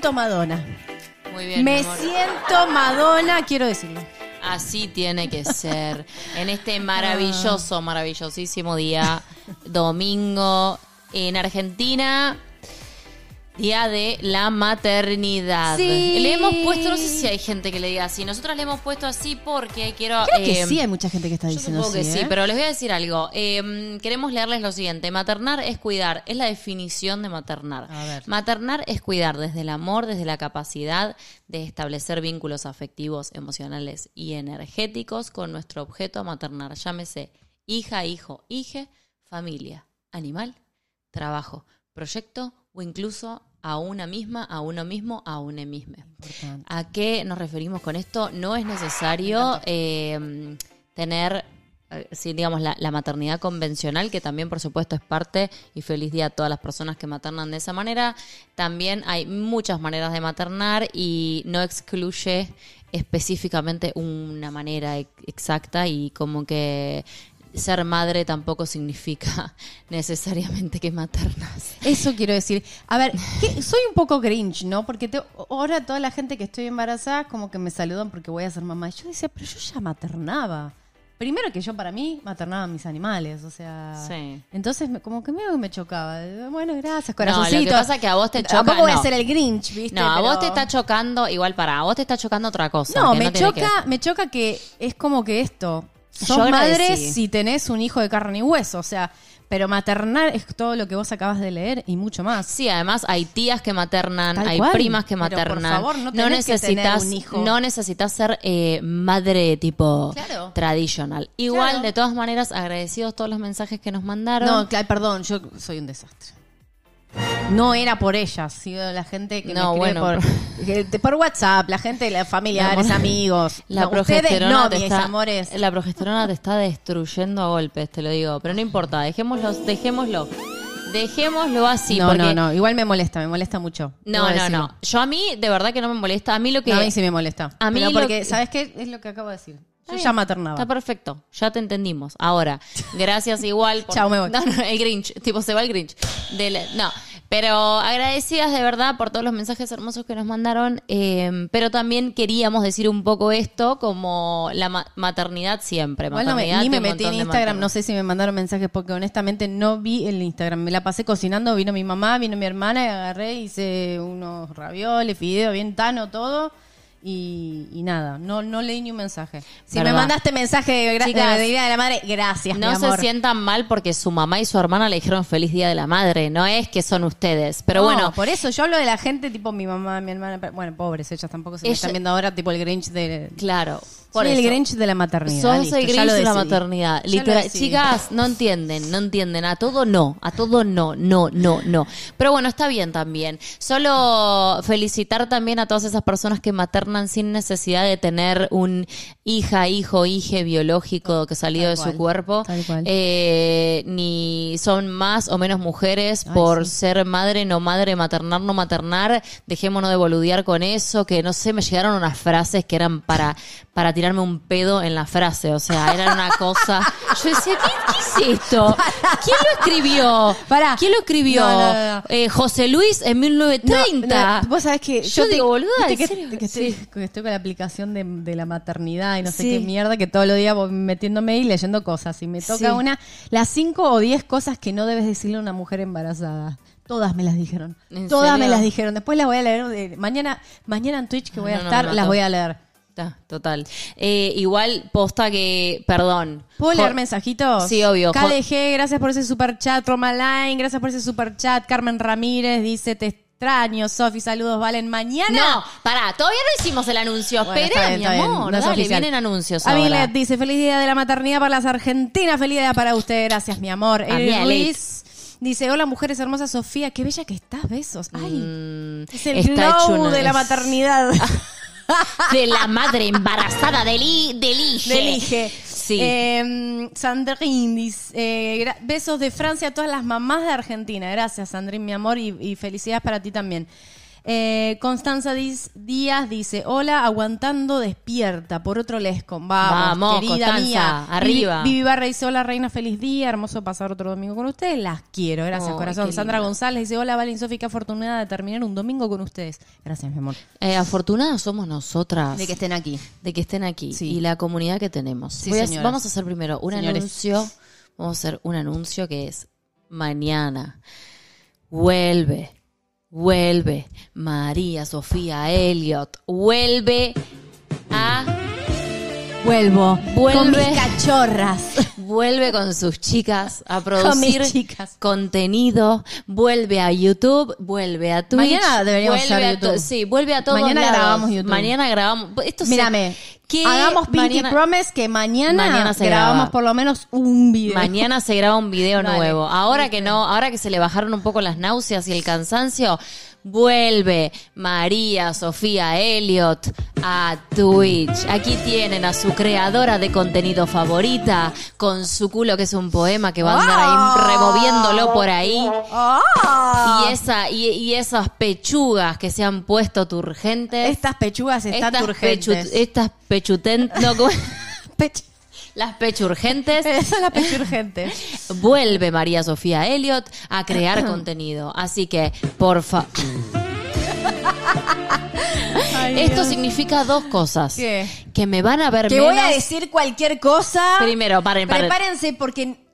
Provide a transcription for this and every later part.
siento Madonna. Muy bien, Me mi amor. siento Madonna, quiero decirlo. Así tiene que ser. En este maravilloso, maravillosísimo día, domingo, en Argentina, día de la maternidad. Sí. Le hemos puesto, no sé si hay gente que le diga así, nosotros le hemos puesto así porque quiero... Creo que eh, sí, hay mucha gente que está Yo diciendo supongo que sí, sí, ¿eh? pero les voy a decir algo. Eh, queremos leerles lo siguiente. Maternar es cuidar, es la definición de maternar. A ver. Maternar es cuidar desde el amor, desde la capacidad de establecer vínculos afectivos, emocionales y energéticos con nuestro objeto a maternar. Llámese hija, hijo, hije, familia, animal, trabajo, proyecto o incluso a una misma, a uno mismo, a una misma. Importante. ¿A qué nos referimos con esto? No es necesario eh, tener, sí, digamos, la, la maternidad convencional, que también, por supuesto, es parte, y feliz día a todas las personas que maternan de esa manera. También hay muchas maneras de maternar y no excluye específicamente una manera ex- exacta y como que ser madre tampoco significa necesariamente que maternas. Eso quiero decir. A ver, que soy un poco grinch, ¿no? Porque te- ahora toda la gente que estoy embarazada como que me saludan porque voy a ser mamá. Y yo decía, pero yo ya maternaba. Primero que yo para mí maternaba a mis animales, o sea... Sí. Entonces me- como que medio me chocaba. Bueno, gracias, No, corazoncito. lo que pasa es que a vos te choca, Tampoco voy a ser el grinch, ¿viste? No, a vos te está chocando, igual para, a vos te está chocando otra cosa. No, me choca, que- me choca que es como que esto. Sos madre si tenés un hijo de carne y hueso, o sea, pero maternar es todo lo que vos acabas de leer y mucho más. Sí, además hay tías que maternan, Tal hay cual. primas que Pero, por maternan. favor, no necesitas, no necesitas ser eh, madre tipo Claro. tradicional. Igual, Claro. de todas maneras, agradecidos todos los mensajes que nos mandaron. No, claro, perdón, yo soy un desastre. No era por ellas, sino la gente que No, me bueno, por, WhatsApp, la gente, los familiares, amor, amigos. La No, progesterona no, te mis está, amores. La progesterona te está destruyendo a golpes, te lo digo. Pero no importa, dejémoslo, dejémoslo. Dejémoslo así. no, porque no, no, igual me molesta, me molesta mucho. No, no, no. Yo a mí, de verdad que no me molesta. A mí lo que. No, a mí sí me molesta. A mí Pero porque, que- ¿sabes qué? Es lo que acabo de decir. Yo ya maternaba. Está perfecto, ya te entendimos. Ahora, gracias igual. Por... Chao, me voy. No, no, el Grinch, tipo se va el Grinch. Del- No, pero agradecidas de verdad por todos los mensajes hermosos que nos mandaron. eh, pero también queríamos decir un poco esto como la ma- maternidad siempre. Igual no me- ni me metí en Instagram, no sé si me mandaron mensajes porque honestamente no vi el Instagram. Me la pasé cocinando, vino mi mamá, vino mi hermana y agarré, hice unos ravioles, fideos, bien tano, todo. Y, y nada, no, no leí ni un mensaje. Si me mandaste mensaje de, gra- Chicas, de Día de la Madre, gracias, No mi se sientan mal porque su mamá y su hermana le dijeron feliz día de la madre. No es que son ustedes. Pero No, bueno, por eso yo hablo de la gente tipo mi mamá, mi hermana, pero- bueno, pobres, ellas tampoco se me Ella- están viendo ahora tipo el Grinch de... claro. Por Soy el. Grinch de la maternidad. Sos listo, el ya Grinch lo de la maternidad. Literal. Chicas, no entienden, no entienden. A todo no, a todo no, no, no, no. Pero bueno, está bien también. Solo felicitar también a todas esas personas que maternan sin necesidad de tener un hija, hijo, hije biológico que salió Tal de cual, su cuerpo. tal cual. Eh, ni son más o menos mujeres Ay, por sí. ser madre, no madre, maternar, no maternar. Dejémonos de boludear con eso, que no sé, me llegaron unas frases que eran para, para tirarme un pedo en la frase. O sea, eran una cosa. Yo decía, ¿qué, qué es esto? ¿Quién lo escribió? Pará. ¿Quién lo escribió? No, no, no, no. Eh, José Luis en 1930. No, no, vos sabés que Yo digo, boluda, ¿en que, serio? que estoy, Sí. que estoy con la aplicación de, de la maternidad y no sé Sí. qué mierda, que todos los días voy metiéndome y leyendo cosas. Y me toca Sí. una, las cinco o diez cosas que no debes decirle a una mujer embarazada. Todas me las dijeron. ¿En Todas me las dijeron. Después las voy a leer. de- mañana, mañana en Twitch que voy a No, estar, las voy a leer. Está, total. Eh, igual, posta que, perdón. ¿Puedo leer mensajitos? Sí, obvio. KDG, gracias por ese super chat. Romaline, gracias por ese super chat. Carmen Ramírez dice, te extraño. Sofi, saludos, Valen. Mañana. No, pará, todavía no hicimos el anuncio. Bueno, bien, mi amor. no es Dale, vienen anuncios. Avilet dice, feliz día de la maternidad para las argentinas, feliz día para usted, gracias mi amor. A Eric Avilet. Ruiz Dice, hola mujeres hermosas, Sofía, qué bella que estás, besos. Ay, Mm, es el glow hecho una- de la maternidad. de la madre embarazada del, i- del Ige. Del Ige. Sí. Eh, Sandrine dice, eh, besos de Francia a todas las mamás de Argentina. Gracias, Sandrine, mi amor, y, y felicidades para ti también. Eh, Constanza Diz- Díaz dice, hola, aguantando despierta, por otro lescon. Vamos, Vamos, querida Constanza, mía. arriba. Vivi, Barra dice, hola, reina, feliz día, hermoso pasar otro domingo con ustedes. Las quiero, gracias, corazón. Sandra linda. González dice, hola, Valen Sofía, qué afortunada de terminar un domingo con ustedes. Gracias, mi amor. Eh, afortunadas somos nosotras. De que estén aquí. de que estén aquí Sí. y la comunidad que tenemos. Sí, a- vamos a hacer primero un Señores. anuncio. Vamos a hacer un anuncio que es mañana. Vuelve, vuelve María Sofía Elliot. Vuelve a Vuelvo. Vuelve. Con mis cachorras. vuelve con sus chicas a Con producir chicas. contenido, vuelve a YouTube, vuelve a Twitch. Mañana deberíamos vuelve hacer a YouTube. Sí, vuelve a todos Mañana lados. grabamos YouTube. Mañana grabamos. Esto se- Mírame, hagamos Pinky Promise que mañana, Mañana se grabamos graba. por lo menos un video. Mañana se graba un video nuevo. Ahora que no, ahora que se le bajaron un poco las náuseas y el cansancio, vuelve María Sofía Elliot a Twitch. Aquí tienen a su creadora de contenido favorita con su culo que es un poema que va a andar ahí removiéndolo por ahí. ¡Ah! Y esa y, y esas pechugas que se han puesto turgentes. Estas pechugas están estas urgentes. pechu- estas pechuten no, ¿cómo? Pech- las pechurgentes Esa es la vuelve María Sofía Elliot a crear contenido. Así que, por favor. Esto significa dos cosas. ¿Qué? Que me van a ver Que menos. voy a decir cualquier cosa. Primero, paren, paren. Prepárense porque...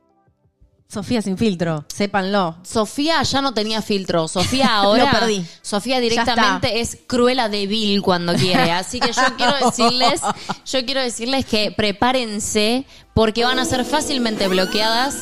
Sofía sin filtro, sépanlo. Sofía ya no tenía filtro. Sofía ahora. Lo perdí. Sofía directamente es cruela débil cuando quiere. Así que yo quiero decirles, yo quiero decirles que prepárense porque van a ser fácilmente bloqueadas,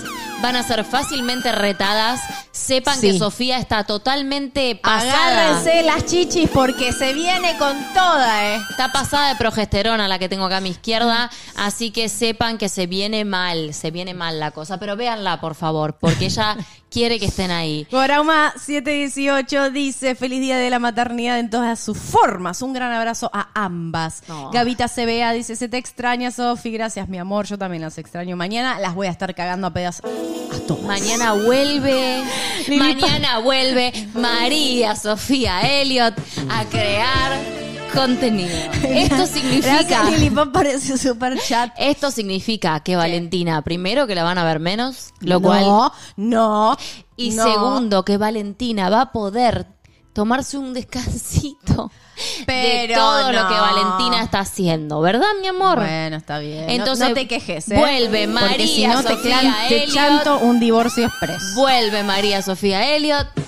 van a ser fácilmente retadas. Sepan Sí. que Sofía está totalmente pasada. Agárrense las chichis porque se viene con toda, ¿eh? Está pasada de progesterona la que tengo acá a mi izquierda, así que sepan que se viene mal, se viene mal la cosa, pero véanla por favor, porque ella quiere que estén ahí. Gorauma 718 dice feliz día de la maternidad en todas sus formas. Un gran abrazo a ambas. No. Gavita CBA dice se te extraña Sofi, gracias mi amor, yo también las extraño. Mañana las voy a estar cagando a pedazos a todas. Mañana vuelve, mañana vuelve María Sofía Elliot a crear contenido. Esto significa Gracias ese super chat. esto significa que Valentina, primero que la van a ver menos, lo cual no, no. Y segundo, que Valentina va a poder tomarse un descansito de Pero todo lo que Valentina está haciendo, ¿verdad, mi amor? Bueno, está bien. Entonces, no, te quejes, ¿eh? vuelve Porque si María no te, Sofía clan- te Elliot. chanto un divorcio express. Vuelve María Sofía Elliot.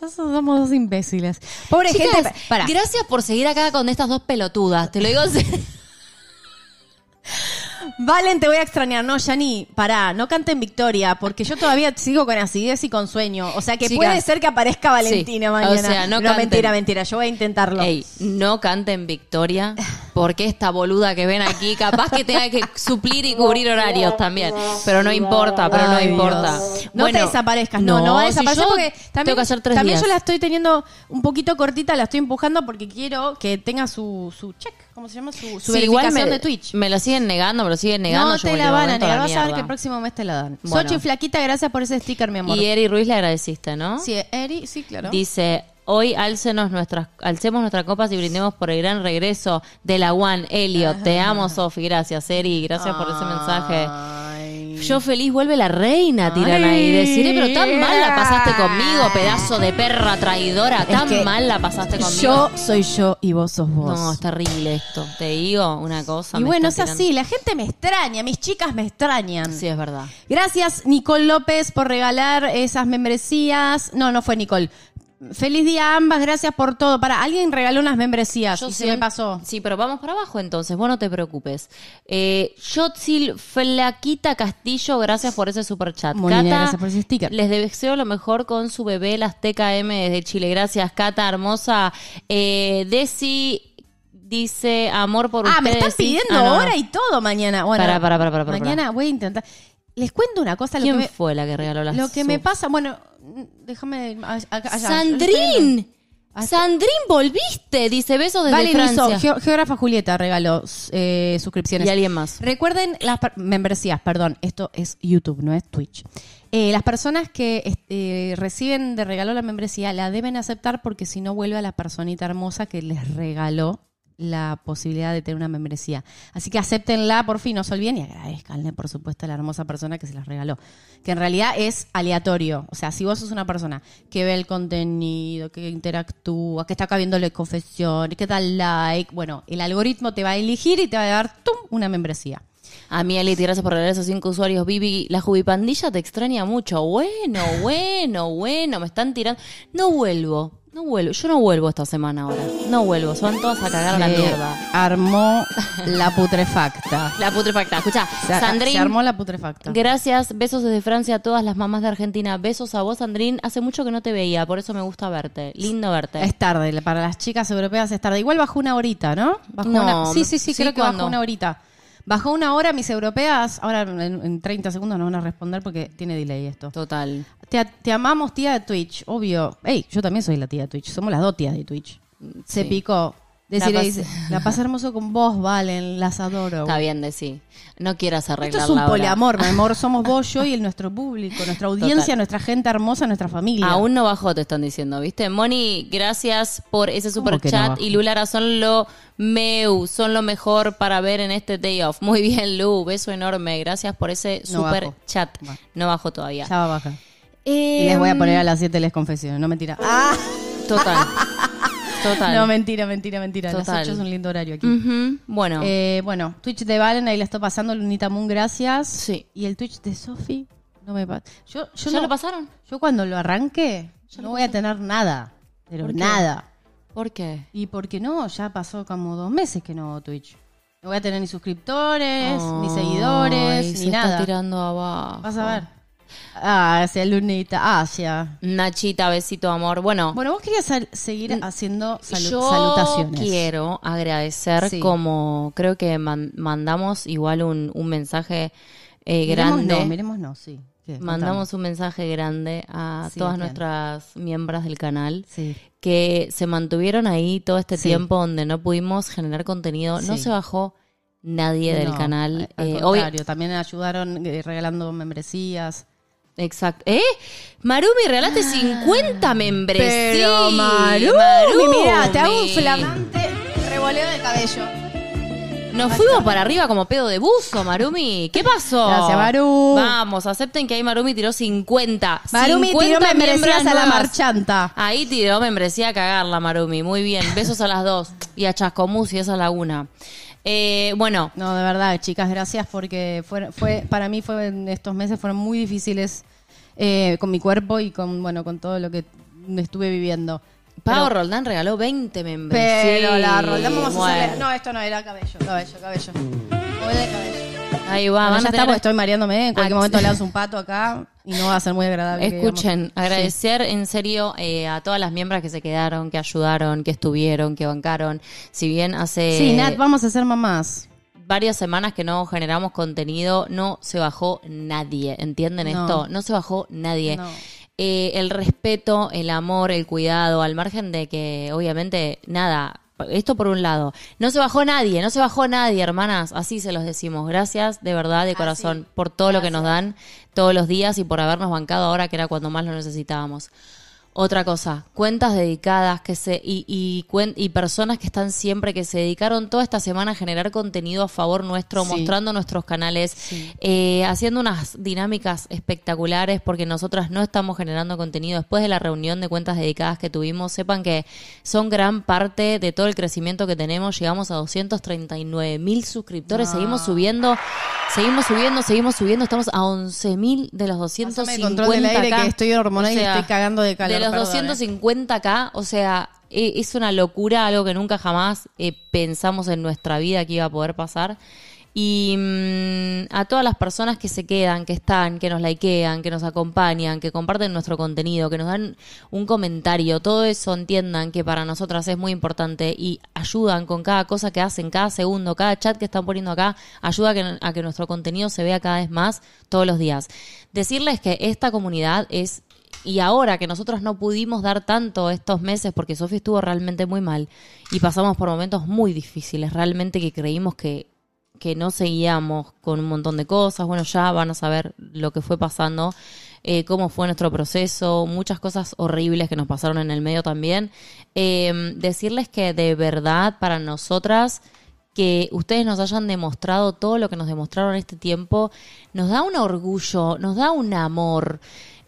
Ya somos dos imbéciles. Pobre Chicas, gente. Para. gracias por seguir acá con estas dos pelotudas. Te lo digo. Valen, te voy a extrañar. No, Yani, pará, no canten Victoria, porque yo todavía sigo con acidez y con sueño. O sea que Chicas, puede ser que aparezca Valentina sí, mañana. o sea, no mentira, mentira. Yo voy a intentarlo. Ey, no canten Victoria, porque esta boluda que ven aquí, capaz que tenga que suplir y cubrir horarios también. Pero no importa, pero no importa. Dios. No te desaparezcas, no, no, va a si desaparecer yo porque también, tengo que hacer tres también días. yo la estoy teniendo un poquito cortita, la estoy empujando porque quiero que tenga su, su check, ¿cómo se llama? Su, su Sí, igual verificación me, de Twitch. me lo siguen negando, me lo siguen negando. no te la van a negar, vas a ver que el próximo mes te la dan. Bueno. Sochi Flaquita, gracias por ese sticker, mi amor. Y Eri Ruiz le agradeciste, ¿no? Sí, Eri, sí, claro. Dice, hoy álcenos nuestras, alcemos nuestras copas y brindemos por el gran regreso de la One Elliot. Te amo, Sofi. Gracias, Eri. Gracias por ese mensaje. Yo feliz, vuelve la reina, tiran ahí. Deciré, pero tan mal la pasaste conmigo, pedazo de perra traidora. Tan que mal la pasaste conmigo. Yo soy yo y vos sos vos. No, es terrible esto. Te digo una cosa. y me bueno, es así, la gente me extraña, mis chicas me extrañan. Sí, es verdad. Gracias, Nicole López, por regalar esas membresías. No, no fue Nicole. Feliz día a ambas, gracias por todo. Para, alguien regaló unas membresías y se me pasó. Sí, pero vamos para abajo entonces, vos no te preocupes. Eh, Yotzil Flaquita Castillo, gracias por ese super chat. Molina, gracias por ese sticker. Les deseo lo mejor con su bebé, la Azteca M desde Chile. Gracias, Cata, hermosa. Eh, Desi dice amor por Ah, ustedes. me están sí. pidiendo Ah, no, no. hora y todo mañana. Bueno, pará, pará, pará, pará, mañana voy a intentar. les cuento una cosa. Lo ¿Quién que me, fue la que regaló las Lo que me pasa, bueno, déjame. a- a- allá, ¡Sandrín! ¡Sandrín, volviste! Dice besos desde Vale, Francia. Niso, Geo- Geógrafa Julieta regaló eh, suscripciones. Y alguien más. Recuerden las membresías, perdón, esto es YouTube, no es Twitch. Eh, las personas que este, reciben de regalo la membresía la deben aceptar porque si no vuelve a la personita hermosa que les regaló la posibilidad de tener una membresía. Así que acéptenla, por fin, no se olviden y agradezcanle, por supuesto, a la hermosa persona que se las regaló. Que en realidad es aleatorio. O sea, si vos sos una persona que ve el contenido, que interactúa, que está acá viéndole confesiones, que da like, bueno, el algoritmo te va a elegir y te va a dar ¡tum! una membresía. A mí, Elite, gracias por regalar esos cinco usuarios. Vivi, la jubipandilla te extraña mucho. Bueno, bueno, bueno, me están tirando. No vuelvo, no vuelvo. Yo no vuelvo esta semana ahora. No vuelvo, son todas a cagar la mierda. Armó la putrefacta. La putrefacta. Escucha, Se, Sandrín, se armó la putrefacta. gracias. Besos desde Francia a todas las mamás de Argentina. Besos a vos, Sandrín. Hace mucho que no te veía, por eso me gusta verte. Lindo verte. Es tarde, para las chicas europeas es tarde. Igual bajó una horita, ¿no? Bajó No, una- sí, sí, sí, ¿sí? creo que ¿Cuándo? bajó una horita. Bajó una hora, mis europeas, ahora en, en 30 segundos nos van a responder porque tiene delay esto. Total. Te, te amamos, tía de Twitch, obvio. Ey, yo también soy la tía de Twitch, somos las dos tías de Twitch. Se Sí. picó. Decirle, La dice, pas- la pasé hermoso con vos, Valen, las adoro. Está bien de sí. No quieras Esto arreglar es un poliamor, mi amor. Somos vos, yo y el, nuestro público, nuestra audiencia, Total. nuestra gente hermosa, nuestra familia. Aún no bajó, te están diciendo, ¿viste? Moni, gracias por ese ¿Cómo super no chat. y Lulara son lo meu, son lo mejor para ver en este day off. Muy bien, Lu, beso enorme. Gracias por ese No super chat. No bajó todavía. Ya va a bajar. Eh, Y les voy a poner a las 7 les confesiones, no mentira. Ah, Total. Total. no, mentira, mentira, mentira. Total. Las 8 es un lindo horario aquí. Bueno, Eh, bueno, Twitch de Valen, ahí le está pasando, Lunita Moon, gracias. Sí. Y el Twitch de Sofi, no me pasa. Yo, yo ¿ya no- lo pasaron? Yo cuando lo arranque, no voy a tener nada. Pero nada. ¿Por qué? Y porque no, ya pasó como dos meses que no hago Twitch. No voy a tener ni suscriptores, ni seguidores, se ni está nada. tirando abajo. Vas a ver. Ah, hacia Lunita, hacia. Nachita, besito, amor. Bueno, Bueno, vos querías seguir haciendo salu- Yo salutaciones. quiero agradecer Sí. como creo que man- mandamos igual un, un mensaje eh, grande. no, miremos no, sí. ¿Qué? mandamos un mensaje grande a Sí, todas nuestras miembros del canal Sí. que se mantuvieron ahí todo este Sí. tiempo donde no pudimos generar contenido. No Sí. se bajó nadie del canal. Al Eh, contrario, también ayudaron eh, regalando membresías. Exacto. ¿Eh? Marumi, regalaste 50 membresías. Pero Marumi, mira, te hago un flamante revoleo de cabello. Nos fuimos para arriba como pedo de buzo, Marumi. ¿Qué pasó? Gracias, Maru. Vamos, acepten que ahí Marumi tiró 50. Marumi 50 tiró membresías a la marchanta. Ahí tiró membresía a cagarla, Marumi. Muy bien. Besos a las dos. Y a Chascomús y esa laguna. Eh, bueno, No, de verdad, chicas, gracias porque fue, fue para mí fue en estos meses fueron muy difíciles eh, con mi cuerpo y con bueno con todo lo que estuve viviendo. Pau Pero- Roldán regaló 20 membresías. Pero la Roldán vamos a. No, esto no era cabello, cabello, cabello. De cabello. Ahí va. Bueno, ya está, porque estoy mareándome. En cualquier momento le das un pato acá y no va a ser muy agradable. Escuchen, agradecer en serio eh, a todas las miembros que se quedaron, que ayudaron, que estuvieron, que bancaron. Si bien hace Sí, Nat, vamos a ser mamás. varias semanas que no generamos contenido, no se bajó nadie. ¿Entienden No. esto? No se bajó nadie. No. Eh, el respeto, el amor, el cuidado, al margen de que, obviamente, nada. Esto por un lado. No se bajó nadie, no se bajó nadie, hermanas. Así se los decimos. Gracias de verdad, de corazón, por todo lo que nos dan todos los días y por habernos bancado ahora que era cuando más lo necesitábamos. Otra cosa, cuentas dedicadas que se y, y, y personas que están siempre, que se dedicaron toda esta semana a generar contenido a favor nuestro, Sí. mostrando nuestros canales, eh, haciendo unas dinámicas espectaculares, porque nosotras no estamos generando contenido. Después de la reunión de cuentas dedicadas que tuvimos, sepan que son gran parte de todo el crecimiento que tenemos. Llegamos a 239 mil suscriptores, seguimos subiendo, seguimos subiendo, seguimos subiendo. Estamos a 11 mil de los Pásame 250 el control del aire que estoy hormonal y estoy cagando de calor, De los perdón, eh. 250k, o sea, e- es una locura, algo que nunca jamás eh, pensamos en nuestra vida que iba a poder pasar. Y mm, a todas las personas que se quedan, que están, que nos likean, que nos acompañan, que comparten nuestro contenido, que nos dan un comentario, todo eso entiendan que para nosotras es muy importante y ayudan con cada cosa que hacen, cada segundo, cada chat que están poniendo acá, ayuda a que, a que nuestro contenido se vea cada vez más todos los días. Decirles que esta comunidad es y ahora que nosotros no pudimos dar tanto estos meses porque Sofi estuvo realmente muy mal y pasamos por momentos muy difíciles, realmente que creímos que, que no seguíamos con un montón de cosas, bueno, ya van a saber lo que fue pasando, eh, cómo fue nuestro proceso, muchas cosas horribles que nos pasaron en el medio también. Eh, decirles que de verdad para nosotras que ustedes nos hayan demostrado todo lo que nos demostraron este tiempo, nos da un orgullo, nos da un amor.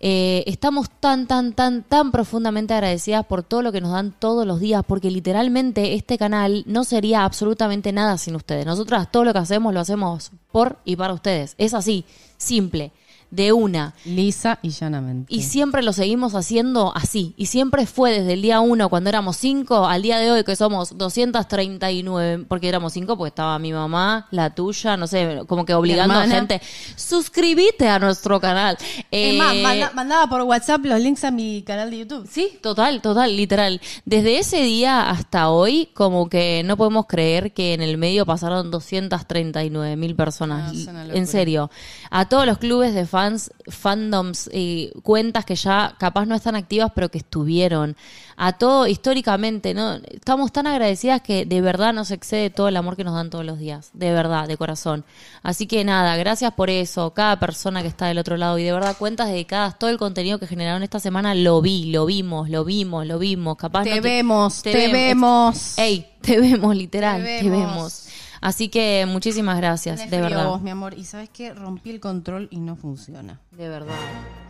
Eh, estamos tan, tan, tan, tan profundamente agradecidas por todo lo que nos dan todos los días, porque literalmente este canal no sería absolutamente nada sin ustedes. Nosotras todo lo que hacemos lo hacemos por y para ustedes. Es así, simple de una. Lisa y llanamente. Y siempre lo seguimos haciendo así. Y siempre fue desde el día uno, cuando éramos cinco, al día de hoy que somos 239, porque éramos cinco, porque estaba mi mamá, la tuya, no sé, como que obligando a gente. Suscríbete a nuestro canal. Es más, manda- mandaba por WhatsApp los links a mi canal de YouTube. Sí, total, total, literal. Desde ese día hasta hoy, como que no podemos creer que en el medio pasaron 239 mil personas. No, en serio. A todos los clubes de fans, fandoms, eh, cuentas que ya capaz no están activas, pero que estuvieron. A todo, históricamente, ¿no? Estamos tan agradecidas que de verdad nos excede todo el amor que nos dan todos los días. De verdad, de corazón. Así que nada, gracias por eso. Cada persona que está del otro lado. Y de verdad, cuentas dedicadas, todo el contenido que generaron esta semana lo vi, lo vimos, lo vimos, lo vimos. Capaz Te no vemos, te vemos. Ey, te vemos, literal, Te te vemos. Así que muchísimas gracias, de verdad. vos, mi amor. Y sabes qué? Rompí el control y no funciona. De verdad.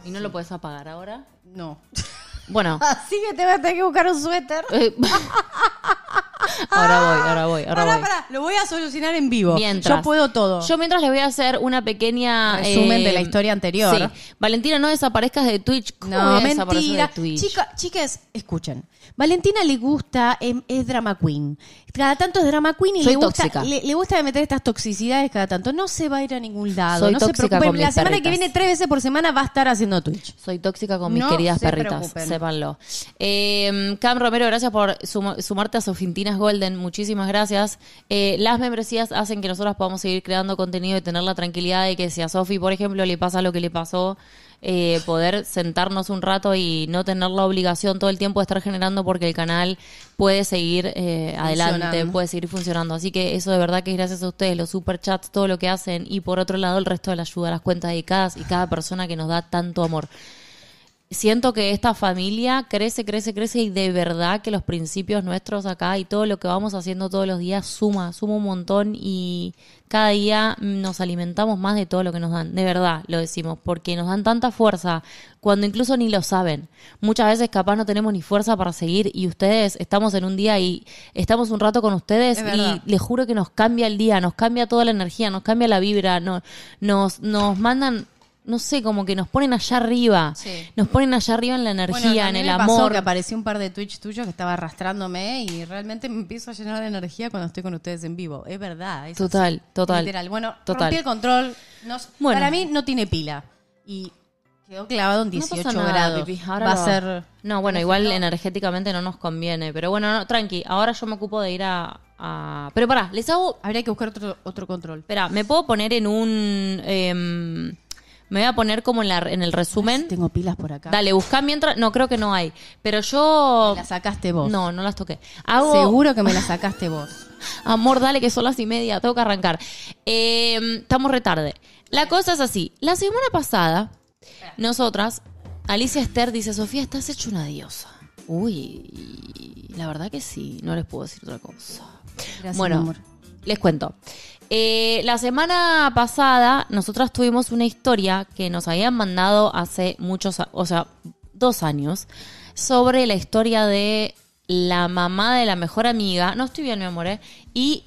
¿Y no lo puedes apagar ahora? No. Bueno. Así que te voy a tener que buscar un suéter. eh, ahora voy, ahora voy, ahora Pará, voy. pará, lo voy a solucionar en vivo. Mientras. Yo puedo todo. Yo mientras les voy a hacer una pequeña... Resumen eh, de la historia anterior. Sí. Valentina, no desaparezcas de Twitch. ¿Cómo No, a desaparecer mentira. de Twitch? Chica, chicas, escuchen. Valentina le gusta, em, es drama queen. Cada tanto es drama queen y Soy le gusta, tóxica. le, le gusta meter estas toxicidades cada tanto. No se va a ir a ningún lado. Soy no se tóxica preocupen. con La mis semana que perritas. viene, tres veces por semana, va a estar haciendo Twitch. Soy tóxica con mis No queridas se perritas, preocupen. sépanlo. Eh, Cam Romero, gracias por suma- sumarte a Sofintinas Golden, muchísimas gracias. Eh, las membresías hacen que nosotros podamos seguir creando contenido y tener la tranquilidad de que si a Sofi, por ejemplo, le pasa lo que le pasó, eh, poder sentarnos un rato y no tener la obligación todo el tiempo de estar generando porque el canal puede seguir eh, adelante, puede seguir funcionando. Así que eso de verdad que es gracias a ustedes, los superchats, todo lo que hacen y por otro lado el resto de la ayuda, las cuentas dedicadas y cada persona que nos da tanto amor siento que esta familia crece, crece, crece y de verdad que los principios nuestros acá y todo lo que vamos haciendo todos los días suma, suma un montón y cada día nos alimentamos más de todo lo que nos dan, de verdad lo decimos, porque nos dan tanta fuerza cuando incluso ni lo saben. Muchas veces capaz no tenemos ni fuerza para seguir y ustedes estamos en un día y estamos un rato con ustedes y les juro que nos cambia el día, nos cambia toda la energía, nos cambia la vibra, no, nos, nos mandan... No sé, como que nos ponen allá arriba. Sí. Nos ponen allá arriba en la energía, en el me pasó amor. que apareció un par de Twitch tuyos que estaba arrastrándome y realmente me empiezo a llenar de energía cuando estoy con ustedes en vivo. Es verdad. es Total, así. total. Literal. Bueno, Total. rompí el control. Bueno. Para mí no tiene pila. Y quedó clavado en No 18 pasa nada, grados. Pipi, ahora Va a ser... No, bueno, igual energéticamente no nos conviene. Pero bueno, no, tranqui. Ahora yo me ocupo de ir a. Pero pará, les hago. Habría que buscar otro, otro control. Espera, ¿me puedo poner en un. em, me voy a poner como en, la, en el resumen. Tengo pilas por acá. Dale, busca mientras. No, creo que no hay. Pero yo. La sacaste vos. No, no las toqué. Hago. Seguro que me la sacaste vos. Amor, dale que son las y media, tengo que arrancar. Eh, estamos retarde. La cosa es así. La semana pasada, nosotras, Alicia Esther dice, Sofía, estás hecho una diosa. Uy, la verdad que sí, no les puedo decir otra cosa. Gracias, bueno, amor. les cuento. Eh, la semana pasada, nosotras tuvimos una historia que nos habían mandado hace muchos, o sea, dos años, sobre la historia de la mamá de la mejor amiga. No estoy bien, mi amor, ¿eh? Y,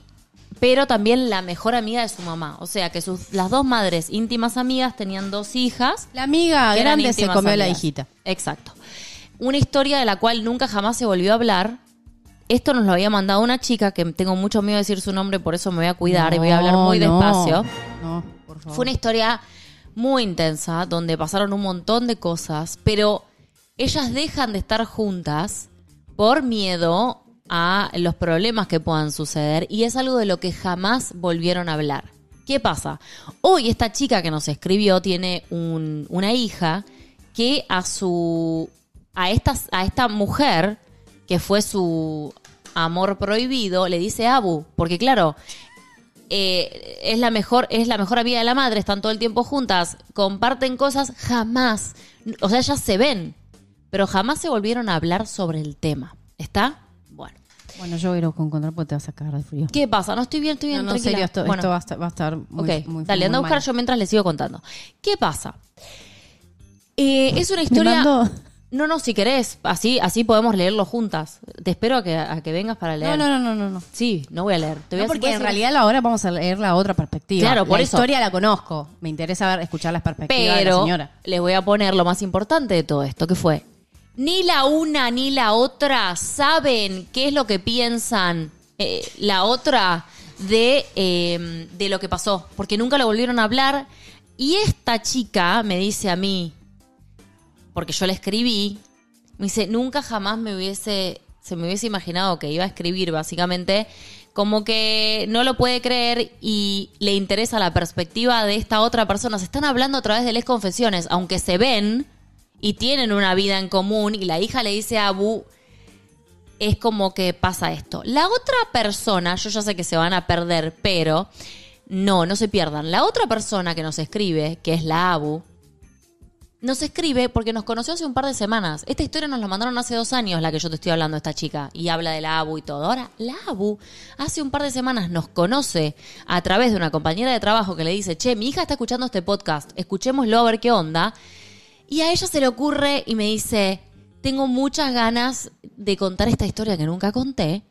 pero también la mejor amiga de su mamá. O sea, que sus, las dos madres íntimas amigas tenían dos hijas. La amiga grande se comió la hijita. Exacto. Una historia de la cual nunca jamás se volvió a hablar. Esto nos lo había mandado una chica que tengo mucho miedo de decir su nombre, por eso me voy a cuidar y voy a hablar muy no. despacio. No, por favor. Fue una historia muy intensa, donde pasaron un montón de cosas, pero ellas dejan de estar juntas por miedo a los problemas que puedan suceder y es algo de lo que jamás volvieron a hablar. ¿Qué pasa? Hoy esta chica que nos escribió tiene un- una hija que a su a esta, a esta mujer que fue su amor prohibido le dice Abu, porque claro, eh, es la mejor es la mejor amiga de la madre, están todo el tiempo juntas, comparten cosas, jamás, o sea, ellas se ven, pero jamás se volvieron a hablar sobre el tema. ¿Está? Bueno. Bueno, yo voy a ir a encontrar porque te vas a cagar de frío. ¿Qué pasa? No estoy bien, estoy bien, No, no, serio, esto, Bueno. esto va, a estar, va a estar muy, ok, muy dale, anda a buscar mal. yo mientras les sigo contando. ¿Qué pasa? Eh, es una Me historia... mandó- No, no, si querés, así, así podemos leerlo juntas. Te espero a que, a que vengas para leer. No, no, no, no, no. Sí, no voy a leer. Te voy No, a porque en realidad ahora vamos a leer la otra perspectiva. Claro, por la eso. historia la conozco. Me interesa ver, escuchar las perspectivas de la Pero señora. les voy a poner lo más importante de todo esto, que fue, ni la una ni la otra saben qué es lo que piensan eh, la otra de, eh, de lo que pasó, porque nunca lo volvieron a hablar. Y esta chica me dice a mí, porque yo le escribí, me dice, nunca jamás me hubiese, se me hubiese imaginado que iba a escribir, básicamente, como que no lo puede creer y le interesa la perspectiva de esta otra persona. Se están hablando a través de les confesiones, aunque se ven y tienen una vida en común, y la hija le dice a Abu, es como que pasa esto. La otra persona, yo ya sé que se van a perder, pero no, no se pierdan. La otra persona que nos escribe, que es la Abu, nos escribe porque nos conoció hace un par de semanas. Esta historia nos la mandaron hace dos años, la que yo te estoy hablando, esta chica, y habla de la Abu y todo. Ahora, la Abu hace un par de semanas nos conoce a través de una compañera de trabajo que le dice, che, mi hija está escuchando este podcast, escuchémoslo a ver qué onda. Y a ella se le ocurre y me dice, tengo muchas ganas de contar esta historia que nunca conté.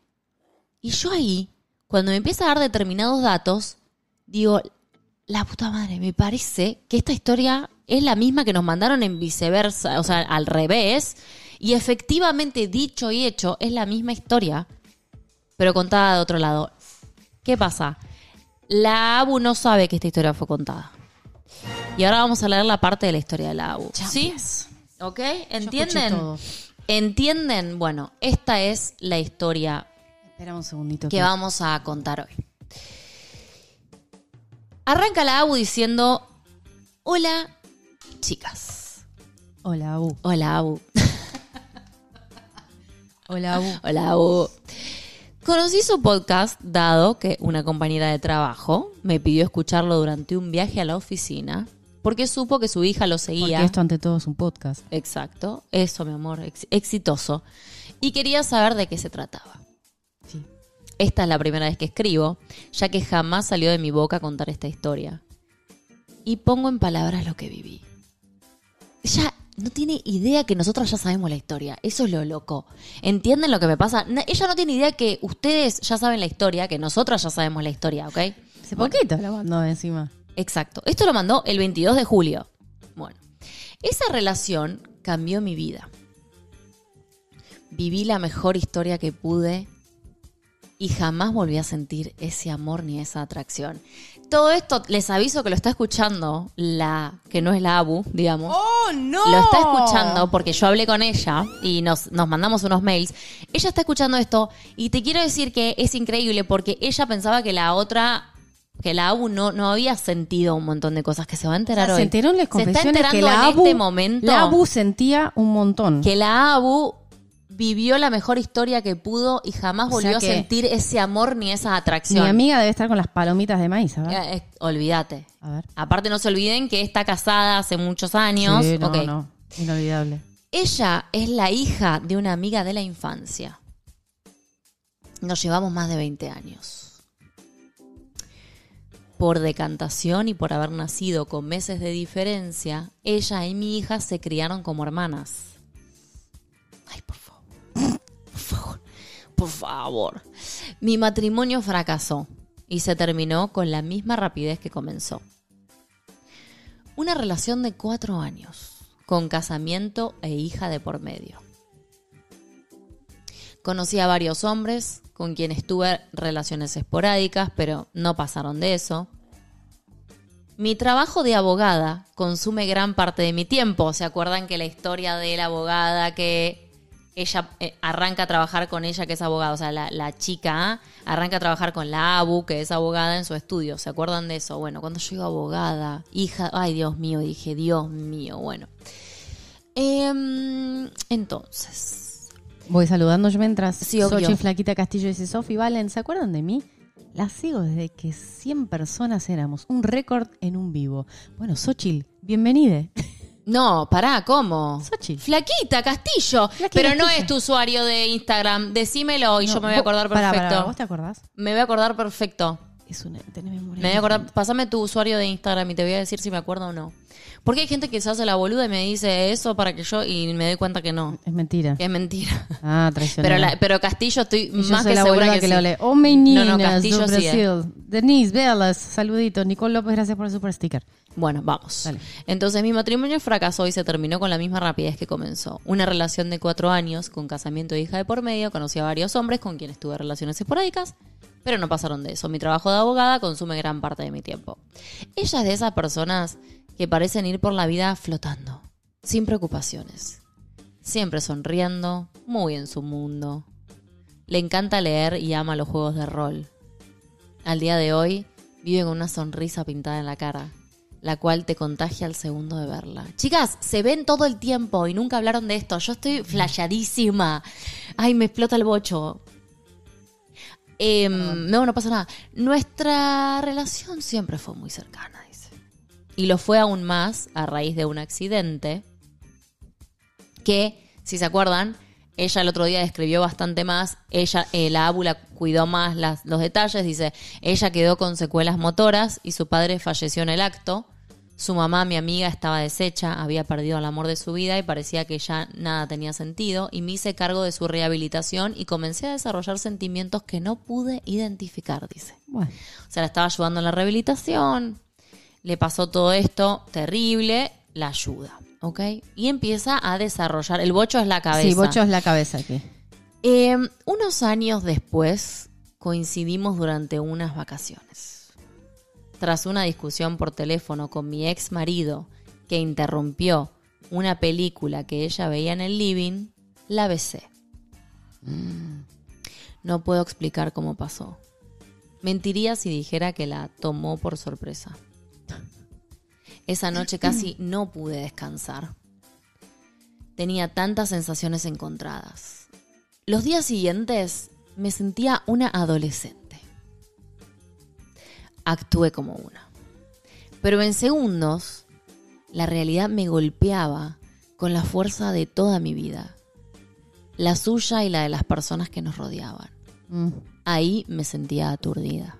Y yo ahí, cuando me empieza a dar determinados datos, digo, la puta madre, me parece que esta historia es la misma que nos mandaron en viceversa, o sea, al revés. Y efectivamente, dicho y hecho, es la misma historia, pero contada de otro lado. ¿Qué pasa? La Abu no sabe que esta historia fue contada. Y ahora vamos a leer la parte de la historia de la Abu. ¿Sí? Champions. ¿Ok? ¿Entienden? ¿Entienden? Bueno, esta es la historia Espera un segundito. que vamos a contar hoy. Arranca la Abu diciendo, hola chicas. Hola, Abu. Hola Abu. Hola, Abu. Hola Abu. Conocí su podcast dado que una compañera de trabajo me pidió escucharlo durante un viaje a la oficina porque supo que su hija lo seguía. Porque esto ante todo es un podcast. Exacto, eso mi amor, ex- exitoso. Y quería saber de qué se trataba. Sí. Esta es la primera vez que escribo, ya que jamás salió de mi boca contar esta historia. Y pongo en palabras lo que viví. No tiene idea que nosotros ya sabemos la historia. Eso es lo loco. ¿Entienden lo que me pasa? Na- Ella no tiene idea que ustedes ya saben la historia, que nosotras ya sabemos la historia, ¿ok? Hace poquito la mandó encima. Exacto. Esto lo mandó el 22 de julio. Bueno, esa relación cambió mi vida. Viví la mejor historia que pude y jamás volví a sentir ese amor ni esa atracción. Todo esto les aviso que lo está escuchando la que no es la Abu, digamos. ¡Oh, no! Lo está escuchando porque yo hablé con ella y nos, nos mandamos unos mails. Ella está escuchando esto y te quiero decir que es increíble porque ella pensaba que la otra, que la Abu no, no había sentido un montón de cosas que se va a enterar Se hoy. enteró en las se está confesiones enterando que la en Abu, este momento la Abu sentía un montón. que la Abu vivió la mejor historia que pudo y jamás O volvió sea a sentir ese amor ni esa Mi atracción. amiga debe estar con las palomitas de maíz, a ver. Eh, olvídate. A ver. Aparte no se olviden que está casada hace muchos años. Sí, no, no. Inolvidable. Ella es la hija de una amiga de la infancia. Nos llevamos más de 20 años. Por decantación y por haber nacido con meses de diferencia, ella y mi hija se criaron como hermanas. Ay, por. Por favor. Por favor. Mi matrimonio fracasó y se terminó con la misma rapidez que comenzó. Una relación de cuatro años, con casamiento e hija de por medio. Conocí a varios hombres con quienes tuve relaciones esporádicas, pero no pasaron de eso. Mi trabajo de abogada consume gran parte de mi tiempo. ¿Se acuerdan que la historia de la abogada que ella eh, arranca a trabajar con ella, que es abogada, o sea, la, la chica arranca a trabajar con la Abu, que es abogada en su estudio. ¿Se acuerdan de eso? Bueno, cuando yo abogada, hija, ay Dios mío, dije, Dios mío, bueno. Em, entonces, Voy saludando yo mientras. Sí. Sochi Flaquita Castillo dice, Sofi Valen, ¿se acuerdan de mí? La sigo desde que 100 personas éramos. Un récord en un vivo. Bueno, Xochitl, bienvenide. No, pará, ¿cómo? Xochitl. Flaquita, Castillo. Flaquita Pero no Castillo. es tu usuario de Instagram. Decímelo y yo me voy a acordar pará, perfecto. pará, ¿Vos te acordás? Me voy a acordar perfecto. Es una... Tenés memoria. Me voy a acordar, pasame tu usuario de Instagram y te voy a decir si me acuerdo o no. Porque hay gente que se hace la boluda y me dice eso para que yo y me doy cuenta que no. Es mentira. Que es mentira. Ah, traicionera. Pero, la- pero Castillo estoy yo más soy que la segura que, que, sí. lee. Oh, meninas No, no, Castillo do sí, eh. Denise, véalas. Saluditos. Nicole López, gracias por el super sticker. Bueno, vamos. Dale. Entonces mi matrimonio fracasó y se terminó con la misma rapidez que comenzó. Una relación de cuatro años, con casamiento de hija de por medio, conocí a varios hombres con quienes tuve relaciones esporádicas, pero no pasaron de eso. Mi trabajo de abogada consume gran parte de mi tiempo. Ella es de esas personas que parecen ir por la vida flotando, sin preocupaciones. Siempre sonriendo, muy en su mundo. Le encanta leer y ama los juegos de rol. Al día de hoy vive con una sonrisa pintada en la cara, la cual te contagia al segundo de verla. Chicas, se ven todo el tiempo y nunca hablaron de esto. Yo estoy flasheadísima. Ay, me explota el bocho. Em, no, no pasa nada. Nuestra relación siempre fue muy cercana. Y lo fue aún más a raíz de un accidente que, si se acuerdan, ella el otro día describió bastante más, ella, eh, la ábula cuidó más las- los detalles, dice, ella quedó con secuelas motoras y su padre falleció en el acto, su mamá, mi amiga, estaba deshecha, había perdido el amor de su vida y parecía que ya nada tenía sentido, y me hice cargo de su rehabilitación y comencé a desarrollar sentimientos que no pude identificar, dice. Bueno. O sea, la estaba ayudando en la rehabilitación, le pasó todo esto terrible, la ayuda, ¿ok? Y empieza a desarrollar, el bocho es la cabeza. Sí, Bocho es la cabeza aquí. Eh, unos años después coincidimos durante unas vacaciones. Tras una discusión por teléfono con mi ex marido que interrumpió una película que ella veía en el living, la besé. No puedo explicar cómo pasó. Mentiría si dijera que la tomó por sorpresa. Esa noche casi no pude descansar. Tenía tantas sensaciones encontradas. Los días siguientes me sentía una adolescente. Actué como una. Pero en segundos, la realidad me golpeaba con la fuerza de toda mi vida. La suya y la de las personas que nos rodeaban. Mm. Ahí me sentía aturdida.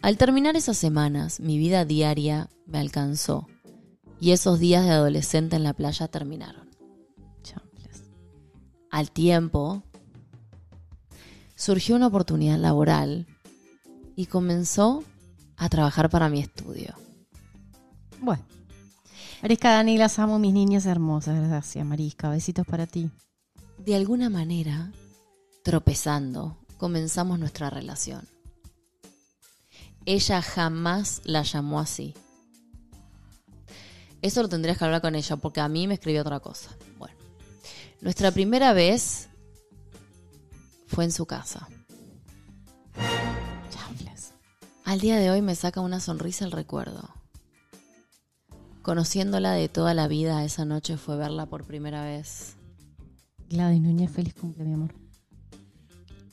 Al terminar esas semanas, mi vida diaria me alcanzó y esos días de adolescente en la playa terminaron. Champles. Al tiempo, surgió una oportunidad laboral y comenzó a trabajar para mi estudio. Bueno. Marisca, Dani, las amo, mis niñas hermosas. Gracias, Marisca. Besitos para ti. De alguna manera, tropezando, comenzamos nuestra relación. Ella jamás la llamó así. Eso lo tendrías que hablar con ella, porque a mí me escribió otra cosa. Bueno, nuestra primera vez fue en su casa. Champles. Al día de hoy me saca una sonrisa el recuerdo. Conociéndola de toda la vida, esa noche fue verla por primera vez. Gladys Núñez, feliz cumple, mi amor.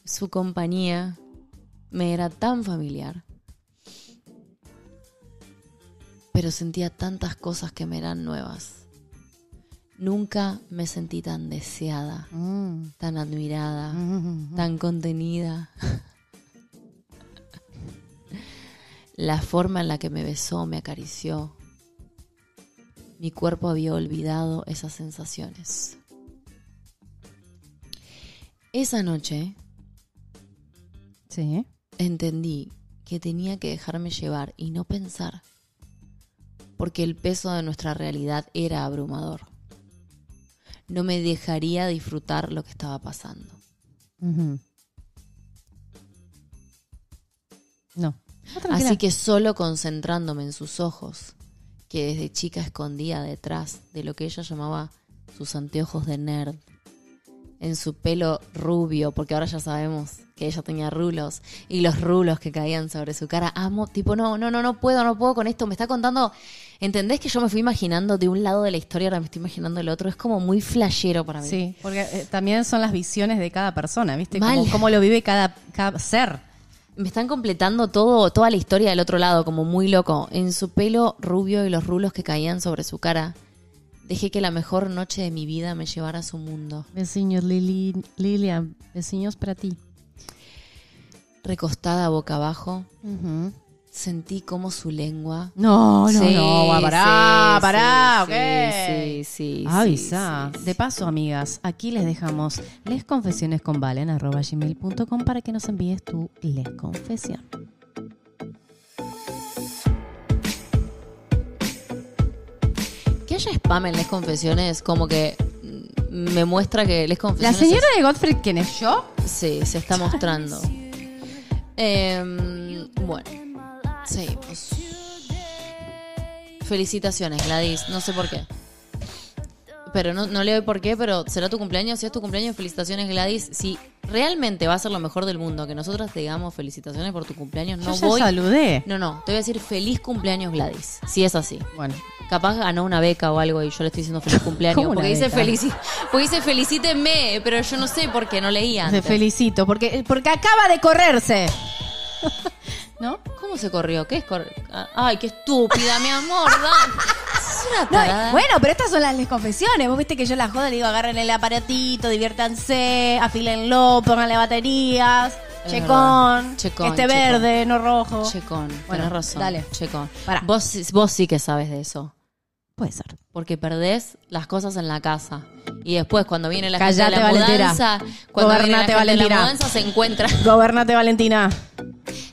Su compañía me era tan familiar. Pero sentía tantas cosas que me eran nuevas. Nunca me sentí tan deseada, Mm. tan admirada, Mm. tan contenida. La forma en la que me besó, me acarició. Mi cuerpo había olvidado esas sensaciones. Esa noche Sí. entendí que tenía que dejarme llevar y no pensar, porque el peso de nuestra realidad era abrumador. no me dejaría disfrutar lo que estaba pasando. No. No. Así que solo concentrándome en sus ojos, que desde chica escondía detrás de lo que ella llamaba sus anteojos de nerd, en su pelo rubio, porque ahora ya sabemos que ella tenía rulos, y los rulos que caían sobre su cara. Amo, tipo, no, no, no, no puedo, no puedo con esto. Me está contando, ¿entendés que yo me fui imaginando de un lado de la historia, ahora me estoy imaginando el otro? Es como muy flashero para mí. Sí, porque eh, también son las visiones de cada persona, ¿viste? Mal. Como cómo lo vive cada, cada ser. Me están completando todo, toda la historia del otro lado, como muy loco. En su pelo rubio y los rulos que caían sobre su cara. Dejé que la mejor noche de mi vida me llevara a su mundo. Besiños, Lili, Lilian. Besiños para ti. Recostada boca abajo, sentí como su lengua. No, no, Sí, no, va, pará, sí, pará, sí, ¿ok? Sí, sí, sí. Avisa. De paso, amigas, aquí les dejamos les confesiones con valen arroba gmail.com para que nos envíes tu les confesión. Haya spam en Les Confesiones, como que me muestra que Les La Confesiones. señora de Godfrey, ¿quién es yo? sí, se está mostrando. Em, bueno, seguimos. Felicitaciones, Gladys. No sé por qué. Pero no, no leo por qué, pero será tu cumpleaños. Si es tu cumpleaños, felicitaciones, Gladys. Si realmente va a ser lo mejor del mundo, que nosotras te digamos felicitaciones por tu cumpleaños, no yo ya voy. saludé. No, no, te voy a decir feliz cumpleaños, Gladys. Si es así. Bueno, Capaz ganó una beca o algo y yo le estoy diciendo feliz cumpleaños. ¿Cómo una Porque dice, beca? felici porque dice felicíteme, pero yo no sé por qué no leía. te antes. felicito, porque, porque acaba de correrse. ¿No? ¿Cómo se corrió? ¿Qué es correr? Ay, qué estúpida, mi amor. Dan. No, bueno, pero estas son las les confesiones. Vos viste que yo las jodo, le digo, agarren el aparatito, diviértanse, afílenlo, pónganle baterías, Es checón, checón. verde, no rojo. Checón, Bueno, tenés razón. dale. Checón. Pará. Vos, vos sí que sabes de eso. Puede ser. Porque perdés las cosas en la casa. Y después, cuando viene la gente de la Valentina. mudanza, cuando viene la Gobernate, gente de la mudanza, se encuentra, Gobernate, Valentina.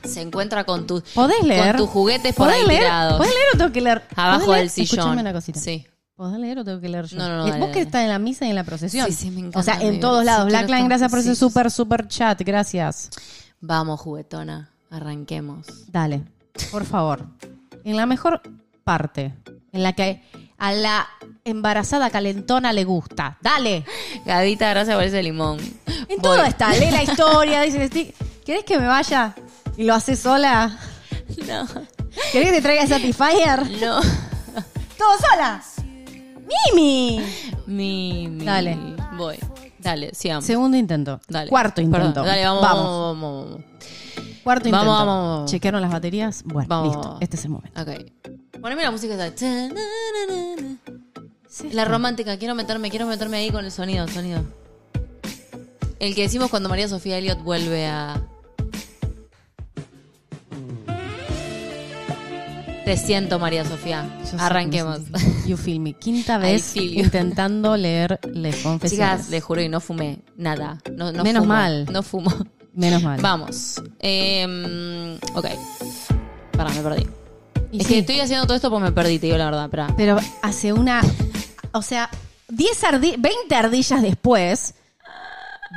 se encuentra con tus ¿Podés leer? con tus juguetes por ¿Podés ahí leer? tirados. ¿Podés leer o tengo que leer? Abajo ¿Podés del sillón. Escuchame una cosita. Sí. ¿Podés leer o tengo que leer yo? No, no, no, Eh, dale, Vos que dale. estás en la misa y en la procesión. Sí, sí, me encanta, O sea, en todos lados. Sí, Blackline, gracias por ese sí, super, super chat. Gracias. Vamos, juguetona, arranquemos. Dale, por favor. En la mejor parte, en la que a la embarazada calentona le gusta. Dale. Gavita, gracias por ese limón. En Voy. todo está. Lee la historia, dice, "Sti- ¿querés que me vaya? Y lo haces sola. No, ¿Querés que te traiga el Satisfyer? no. ¡Todo sola! ¡Mimi! Mi, mi. Dale. Voy. Dale, sigamos. Segundo intento. Dale. Cuarto Perdón, intento. Dale, vamos, vamos. vamos, vamos, vamos. Cuarto Vamos, intento. vamos, vamos. ¿Chequearon las baterías? Bueno, Vamos. listo. Este es el momento. Ok. Poneme la música esa. La romántica, quiero meterme, quiero meterme ahí con el sonido, el sonido. El que decimos cuando María Sofía Elliot vuelve a. Te siento, María Sofía. Yo Arranquemos. You feel me. Quinta vez intentando leer les confesiones. Chicas, les juro que no fumé nada. No, no Menos fumo, mal. No fumo. Menos mal. Vamos. Eh, ok. Pará, me perdí. Es sí, que estoy haciendo todo esto porque me perdí, te digo la verdad. Pará. Pero hace una... O sea, 10 ardi 20 ardillas después...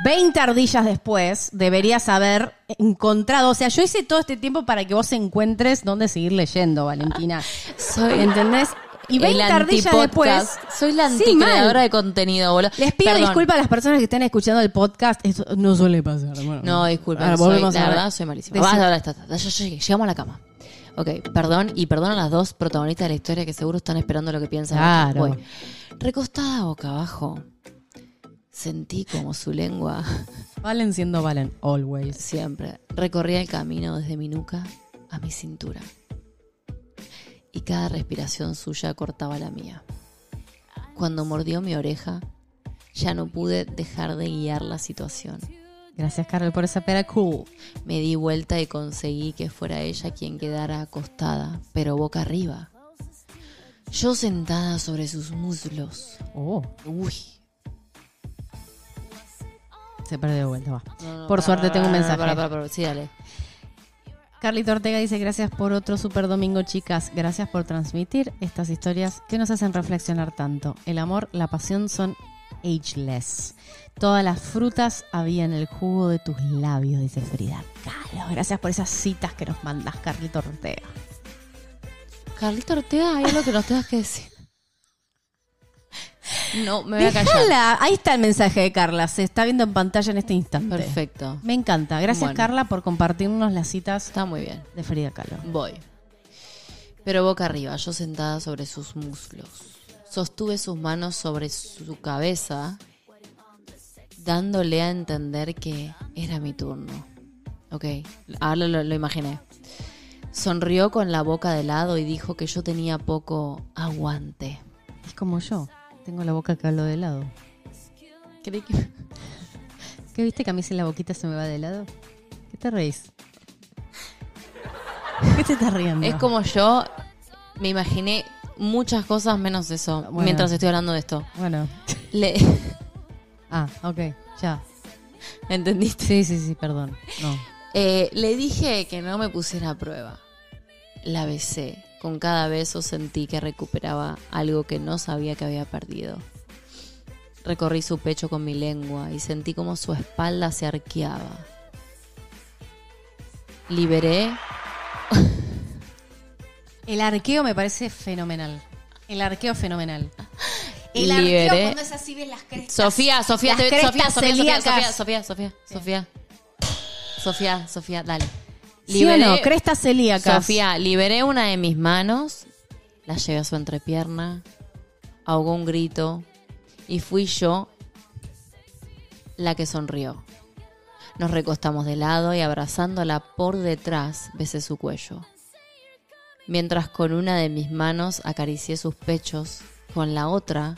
20 ardillas después deberías haber encontrado, o sea, yo hice todo este tiempo para que vos encuentres dónde seguir leyendo, Valentina. Soy ¿Entendés? Y 20 el ardillas después. Soy la Sí, anticreadora mal. de contenido, boludo. Les pido disculpas a las personas que estén escuchando el podcast. Esto no suele pasar. Bueno, No, disculpen. Ahora soy- la a verdad, soy malísima. Decí- Vamos a hablar esta- esta- ya llegué, llegamos a la cama. Ok, perdón. Y perdón a las dos protagonistas de la historia que seguro están esperando lo que piensan. Claro. Voy. Recostada boca abajo, sentí como su lengua Valen siendo Valen, always. siempre recorría el camino desde mi nuca a mi cintura. Y cada respiración suya cortaba la mía. Cuando mordió mi oreja, ya no pude dejar de guiar la situación. Gracias, Carol, por esa pera cool. Me di vuelta y conseguí que fuera ella quien quedara acostada, pero boca arriba. Yo sentada sobre sus muslos. Oh, Uy. se perdió de vuelta, va. No, no, Por suerte tengo un mensaje. pará. Sí, dale. Carlito Ortega dice gracias por otro super domingo, chicas. Gracias por transmitir estas historias que nos hacen reflexionar tanto. El amor, la pasión son ageless. Todas las frutas había en el jugo de tus labios, dice Frida Kahlo. Gracias por esas citas que nos mandas, Carlito Ortega. Carlito Ortega, hay algo que nos tengas que decir. No, me voy a callar. Ahí está el mensaje de Carla. Se está viendo en pantalla en este instante. Perfecto. Me encanta. Gracias, Bueno. Carla, por compartirnos las citas Está muy bien. de Frida Kahlo. Voy. Pero boca arriba, yo sentada sobre sus muslos. Sostuve sus manos sobre su cabeza, dándole a entender que era mi turno. Ok, ahora lo, lo imaginé. Sonrió con la boca de lado y dijo que yo tenía poco aguante. Es como yo. Tengo la boca que hablo de lado. Creí que... ¿Qué viste que a mí si la boquita se me va de lado? ¿Qué te reís? ¿Qué te estás riendo? Es como yo me imaginé muchas cosas menos eso Bueno. mientras estoy hablando de esto. Bueno. Le... Ah, ok. Ya. ¿Entendiste? Sí, sí, sí, perdón. No. Eh, le dije que no me pusiera a prueba. La besé. Con cada beso sentí que recuperaba algo que no sabía que había perdido. Recorrí su pecho con mi lengua y sentí como su espalda se arqueaba. Liberé. El arqueo me parece fenomenal. El arqueo fenomenal. El Liberé. cuando es así ves las crestas. Sofía, Sofía, Las te- Sofía, crestas Sofía, Sofía, celíacas. Sofía, Sofía, Sofía, Sofía, Sofía, dale. ¿Sí o no? Crestas celíacas. Sofía, liberé una de mis manos, la llevé a su entrepierna, ahogó un grito y fui yo la que sonrió. Nos recostamos de lado y abrazándola por detrás besé su cuello. Mientras con una de mis manos acaricié sus pechos, con la otra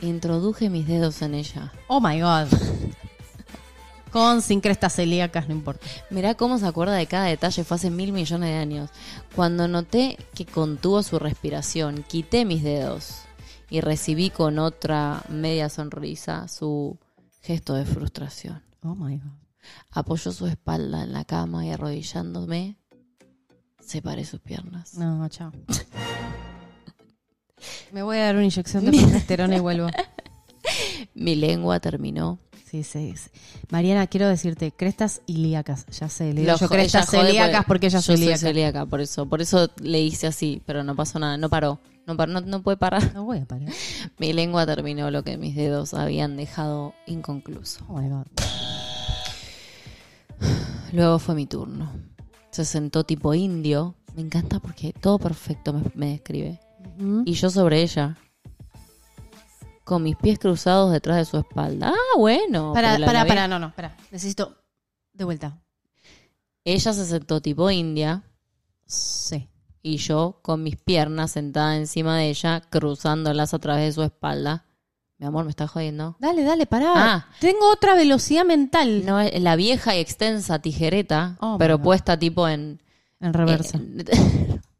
introduje mis dedos en ella. Oh my god. Con, sin crestas celíacas, no importa. Mirá cómo se acuerda de cada detalle, fue hace mil millones de años. Cuando noté que contuvo su respiración, quité mis dedos y recibí con otra media sonrisa su gesto de frustración. Oh my god. Apoyó su espalda en la cama y arrodillándome, separé sus piernas. No, chao. Me voy a dar una inyección de progesterona y vuelvo. Mi lengua terminó. Sí, sí, sí. Mariana, quiero decirte, crestas ilíacas, ya sé, le digo yo crestas celíacas porque ella es yo soy celíaca. celíaca, por eso. Por eso le hice así, pero no pasó nada, no paró. No, paró, no, no puede parar. No voy a parar. Mi lengua terminó lo que mis dedos habían dejado inconcluso. Oh my god. Luego fue mi turno. Se sentó tipo indio. Me encanta porque todo perfecto me, me describe. Y yo sobre ella. Con mis pies cruzados detrás de su espalda. Ah, bueno. Para, para, para, no, no, para. Necesito de vuelta. Ella se sentó tipo india. Sí. Y yo con mis piernas sentada encima de ella, cruzándolas a través de su espalda. Mi amor, ¿me estás jodiendo? Dale, dale, pará. Ah. Tengo otra velocidad mental. No, la vieja y extensa tijereta, Oh, pero puesta tipo en, En reversa.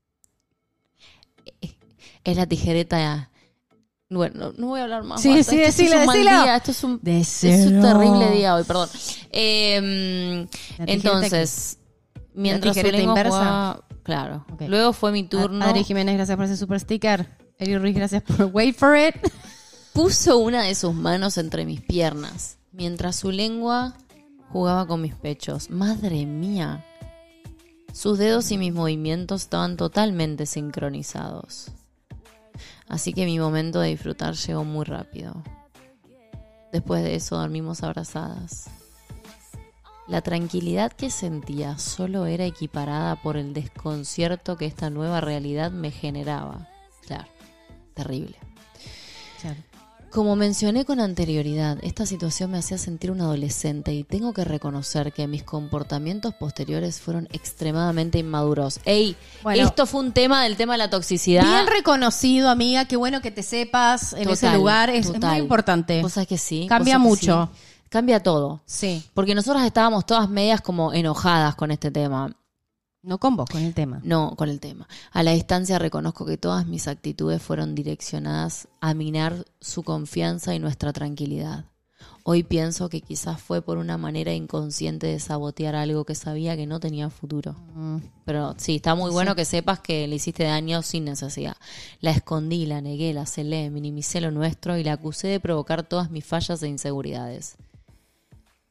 es la tijereta. Bueno, no, voy a hablar más. Sí, sí, Esto decilo, es un mal día, Esto es un, es un Decilo. terrible día hoy, perdón. Eh, La entonces, mientras su tijereta lengua inversa? jugaba- claro. Luego fue mi turno. Adri Jiménez, gracias por ese super sticker. Eri Ruiz, gracias por wait for it. Puso una de sus manos entre mis piernas, mientras su lengua jugaba con mis pechos. Madre mía. Sus dedos y mis movimientos estaban totalmente sincronizados. Así que mi momento de disfrutar llegó muy rápido. Después de eso dormimos abrazadas. La tranquilidad que sentía solo era equiparada por el desconcierto que esta nueva realidad me generaba. Claro, terrible. Claro. Como mencioné con anterioridad, esta situación me hacía sentir un adolescente y tengo que reconocer que mis comportamientos posteriores fueron extremadamente inmaduros. ¡Ey! Bueno. esto fue un tema del tema de la toxicidad. Bien reconocido, amiga. Qué bueno que te sepas en ese lugar. Es, es muy importante. Vos sabés que sí. Cambia mucho. sí. Cambia todo. Sí. Porque nosotras estábamos todas medias como enojadas con este tema. No con vos, con el tema. No, con el tema. A la distancia reconozco que todas mis actitudes fueron direccionadas a minar su confianza y nuestra tranquilidad. Hoy pienso que quizás fue por una manera inconsciente de sabotear algo que sabía que no tenía futuro. Mm. Pero sí, está muy bueno que sepas que le hiciste daño sin necesidad. La escondí, la negué, la celé, minimicé lo nuestro y la acusé de provocar todas mis fallas e inseguridades.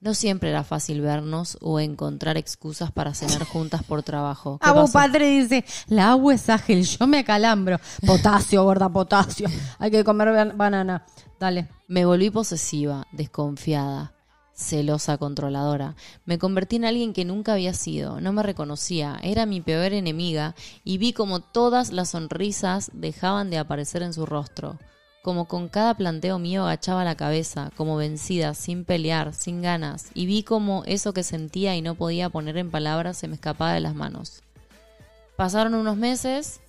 No siempre era fácil vernos o encontrar excusas para cenar juntas por trabajo. ¿Qué Abu pasó? Padre dice, la agua es ágil, yo me acalambro. Potasio, gorda, potasio. Hay que comer ban- banana. Dale. Me volví posesiva, desconfiada, celosa, controladora. Me convertí en alguien que nunca había sido, no me reconocía, era mi peor enemiga y vi como todas las sonrisas dejaban de aparecer en su rostro. Como con cada planteo mío agachaba la cabeza, como vencida, sin pelear, sin ganas, y vi como eso que sentía y no podía poner en palabras se me escapaba de las manos. Pasaron unos meses,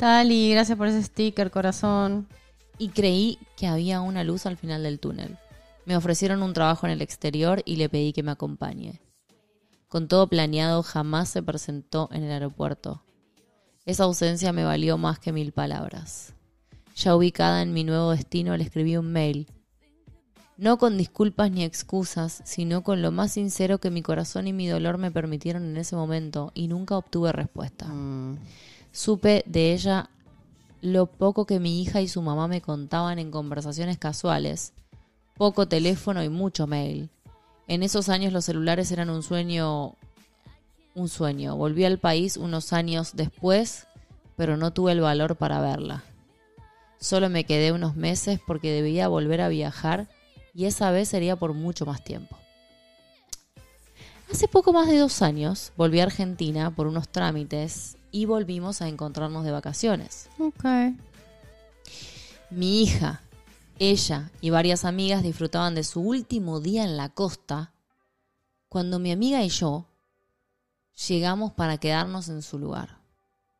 Tali, gracias por ese sticker, corazón. y creí que había una luz al final del túnel. Me ofrecieron un trabajo en el exterior y le pedí que me acompañe. Con todo planeado, jamás se presentó en el aeropuerto. Esa ausencia me valió más que mil palabras. Ya ubicada en mi nuevo destino, le escribí un mail. No con disculpas ni excusas, sino con lo más sincero que mi corazón y mi dolor me permitieron en ese momento, y nunca obtuve respuesta. Supe de ella lo poco que mi hija y su mamá me contaban en conversaciones casuales, poco teléfono y mucho mail. En esos años los celulares eran un sueño, un sueño. Volví al país unos años después, pero no tuve el valor para verla. Solo me quedé unos meses porque debía volver a viajar y esa vez sería por mucho más tiempo. Hace poco más de dos años volví a Argentina por unos trámites y volvimos a encontrarnos de vacaciones. Ok. Mi hija, ella y varias amigas disfrutaban de su último día en la costa cuando mi amiga y yo llegamos para quedarnos en su lugar.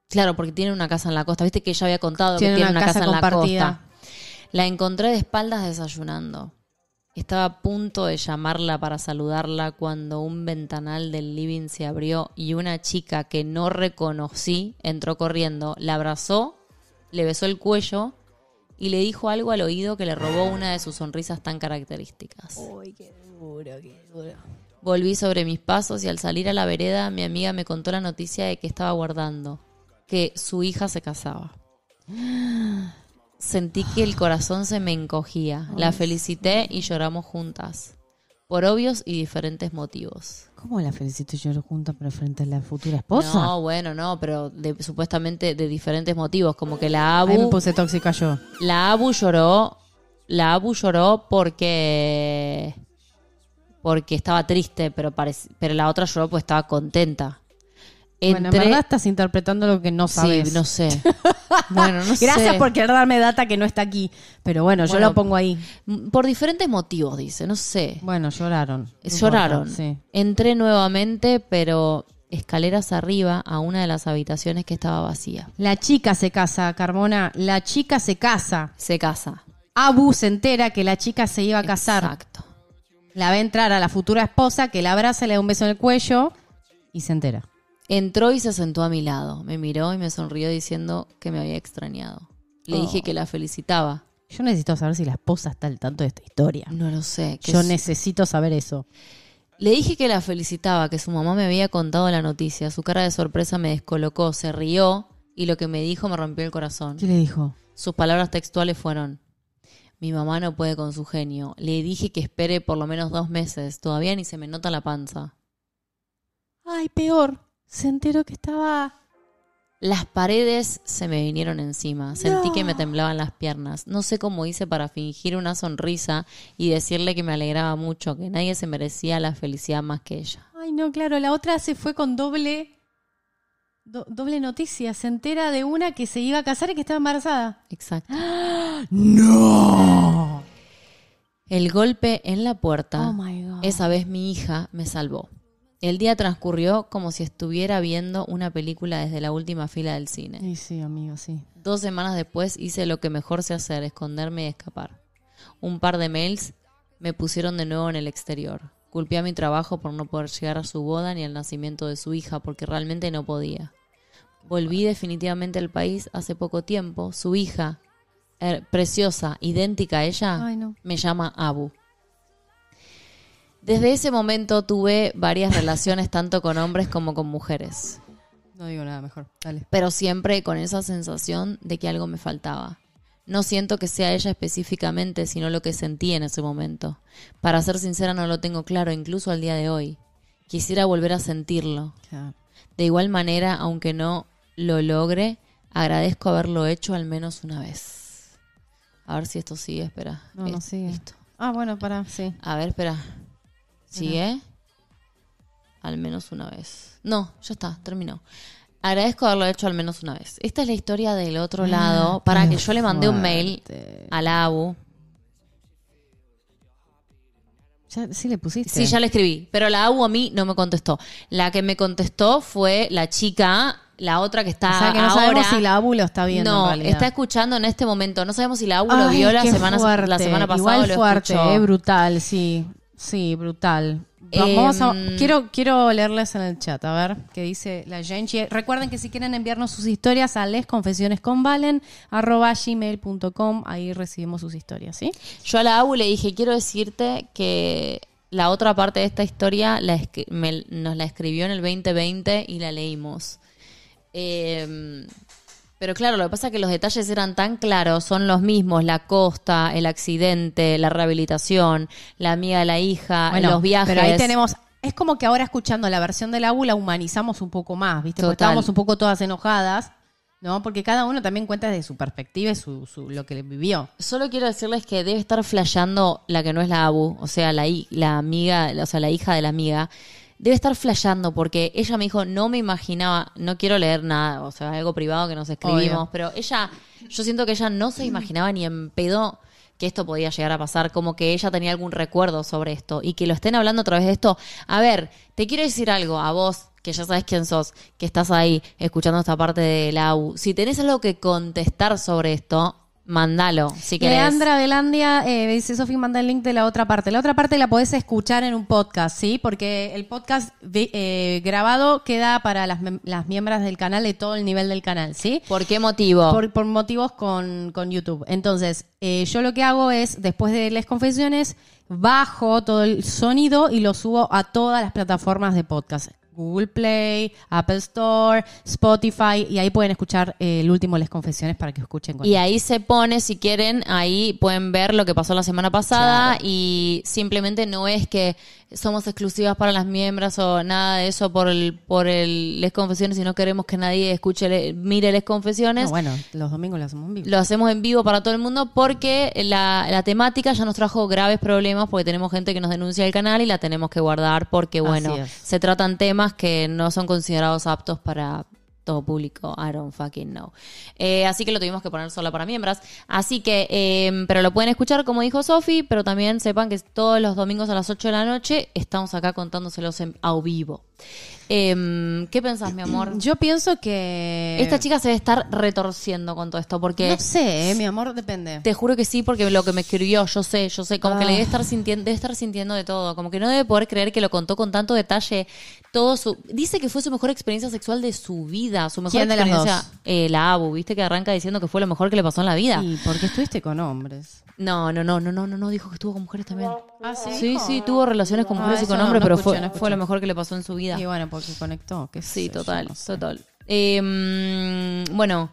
Claro, porque tiene una casa en la costa. Viste que ella había contado Tiene que tiene una una, casa casa, en la costa. La encontré de espaldas desayunando. Estaba a punto de llamarla para saludarla cuando un ventanal del living se abrió y una chica que no reconocí entró corriendo, la abrazó, le besó el cuello y le dijo algo al oído que le robó una de sus sonrisas tan características. Volví sobre mis pasos y al salir a la vereda mi amiga me contó la noticia de que estaba guardando, que su hija se casaba. Sentí que el corazón se me encogía. La felicité y lloramos juntas, por obvios y diferentes motivos. ¿Cómo la felicito yo juntas pero frente a la futura esposa? No, bueno, no, pero de- supuestamente de diferentes motivos, como que la Ahí me Abu, puse tóxica yo. la Abu lloró, la Abu lloró porque porque estaba triste, pero parec- pero la otra lloró porque estaba contenta. Bueno, en verdad estás interpretando lo que no sabes. Sí, no sé. bueno, no sé. Gracias por querer darme data que no está aquí. Pero bueno, yo lo pongo ahí. Por diferentes motivos, dice, no sé. Bueno, lloraron. Lloraron. importa, Sí. Entré nuevamente, pero escaleras arriba a una de las habitaciones que estaba vacía. La chica se casa, Carmona. La chica se casa. Se casa. Abu se entera que la chica se iba a casar. Exacto. La ve entrar a la futura esposa, que la abraza, le da un beso en el cuello y se entera. Entró y se sentó a mi lado. Me miró y me sonrió diciendo que me había extrañado. Le Oh. dije que la felicitaba. Yo necesito saber si la esposa está al tanto de esta historia. No lo sé. Yo necesito saber eso. Le dije que la felicitaba, que su mamá me había contado la noticia. Su cara de sorpresa me descolocó, se rió y lo que me dijo me rompió el corazón. ¿Qué le dijo? Sus palabras textuales fueron, mi mamá no puede con su genio. Le dije que espere por lo menos dos meses. Todavía ni se me nota la panza. Ay, peor. Se enteró que estaba... Las paredes se me vinieron encima. Sentí que me temblaban las piernas. No sé cómo hice para fingir una sonrisa y decirle que me alegraba mucho, que nadie se merecía la felicidad más que ella. Ay, no, claro, la otra se fue con doble... do- doble noticia. Se entera de una que se iba a casar y que estaba embarazada. Exacto. ¡No! El golpe en la puerta. Oh, my God. Esa vez mi hija me salvó. El día transcurrió como si estuviera viendo una película desde la última fila del cine. Sí, sí, amigo, sí. Dos semanas después hice lo que mejor sé hacer, esconderme y escapar. Un par de mails me pusieron de nuevo en el exterior. Culpé a mi trabajo por no poder llegar a su boda ni al nacimiento de su hija, porque realmente no podía. Volví definitivamente al país hace poco tiempo. Su hija, her- preciosa, idéntica a ella, Ay, no. me llama Abu. Desde ese momento tuve varias relaciones tanto con hombres como con mujeres, No digo nada mejor. Dale. pero siempre con esa sensación de que algo me faltaba. No siento que sea ella específicamente, sino lo que sentí en ese momento. Para ser sincera no lo tengo claro, incluso al día de hoy. Quisiera volver a sentirlo. De igual manera, aunque no lo logre, agradezco haberlo hecho al menos una vez. A ver si esto sigue, espera. No, no sigue. Listo. Ah, bueno, para, sí. A ver, espera. ¿Sigue? Al menos una vez. No, ya está, terminó. Agradezco haberlo hecho al menos una vez. Esta es la historia del otro lado. Para Ah, que yo le mandé un mail a la ABU. Ya, sí le pusiste. Sí, ya le escribí, pero la ABU a mí no me contestó. La que me contestó fue la chica, la otra que está O sea que no ahora. sabemos si la ABU lo está viendo. en no, está escuchando en este momento. No sabemos si la ABU lo vio la semana, fuerte. la semana pasada Igual lo fuerte, eh, brutal, sí. Sí, brutal. Em, Vamos a, quiero, quiero leerles en el chat, a ver qué dice la gente. Recuerden que si quieren enviarnos sus historias a lesconfesionesconvalen.gmail.com, ahí recibimos sus historias, ¿sí? Yo a la ABU le dije, quiero decirte que la otra parte de esta historia la me- nos la escribió en el 2020 y la leímos. Eh, pero claro, lo que pasa es que los detalles eran tan claros, son los mismos, la costa, el accidente, la rehabilitación, la amiga de la hija, los viajes. Pero ahí tenemos. Es como que ahora escuchando la versión de la ABU la humanizamos un poco más, ¿viste? Porque estábamos un poco todas enojadas, ¿no? Porque cada uno también cuenta desde su perspectiva y su, su- lo que vivió. Solo quiero decirles que debe estar flasheando la que no es la Abu, o sea, la, la amiga, o sea, la hija de la amiga. Debe estar flasheando porque ella me dijo, no me imaginaba, no quiero leer nada, o sea, algo privado que nos escribimos, Obvio. pero ella, yo siento que ella no se imaginaba ni en pedo que esto podía llegar a pasar, como que ella tenía algún recuerdo sobre esto y que lo estén hablando a través de esto. A ver, te quiero decir algo a vos, que ya sabes quién sos, que estás ahí escuchando esta parte de la AU. Si tenés algo que contestar sobre esto, mandalo, si querés. Leandra Velandia eh, dice, Sofi, manda el link de la otra parte. La otra parte la podés escuchar en un podcast, ¿sí? Porque el podcast eh, grabado queda para las, las miembros del canal de todo el nivel del canal, ¿sí? ¿Por qué motivo? Por, por motivos con, con YouTube. Entonces, eh, yo lo que hago es, después de las confesiones, bajo todo el sonido y lo subo a todas las plataformas de podcast. Google Play, Apple Store, Spotify, y ahí pueden escuchar eh, el último Les Confesiones para que escuchen con Y ahí se pone, si quieren, ahí pueden ver lo que pasó la semana pasada y simplemente no es que somos exclusivas para las miembros o nada de eso por el por el Les Confesiones y no queremos que nadie escuche, le- mire Les Confesiones. No, bueno, los domingos lo hacemos en vivo. Lo hacemos en vivo para todo el mundo porque la, la temática ya nos trajo graves problemas porque tenemos gente que nos denuncia el canal y la tenemos que guardar porque, bueno, se tratan temas que no son considerados aptos para todo público. I don't fucking know. Eh, así que lo tuvimos que poner solo para miembros. Así que, eh, pero lo pueden escuchar como dijo Sofi, pero también sepan que todos los domingos a las 8 de la noche estamos acá contándoselos en, a vivo. Em, ¿Qué pensás, mi amor? Yo pienso que... Esta chica se debe estar retorciendo con todo esto porque... No sé, eh, mi amor, depende. Te juro que sí, porque lo que me escribió, yo sé, yo sé, como que le debe Ah. estar sintiendo, debe estar sintiendo de todo, como que no debe poder creer que lo contó con tanto detalle, todo su, dice que fue su mejor experiencia sexual de su vida, su mejor ¿Quién de las experiencia, dos? eh, la Abu, viste que arranca diciendo que fue lo mejor que le pasó en la vida. ¿Y por qué estuviste con hombres? No, no, no, no, no, no, no, dijo que estuvo con mujeres también. Ah, Sí, sí, tuvo relaciones con Ah, mujeres y con hombres, no pero escuché, fue, fue lo mejor que le pasó en su vida. Y bueno, porque conectó. qué Sí, yo, total, no sé. total. Eh, bueno,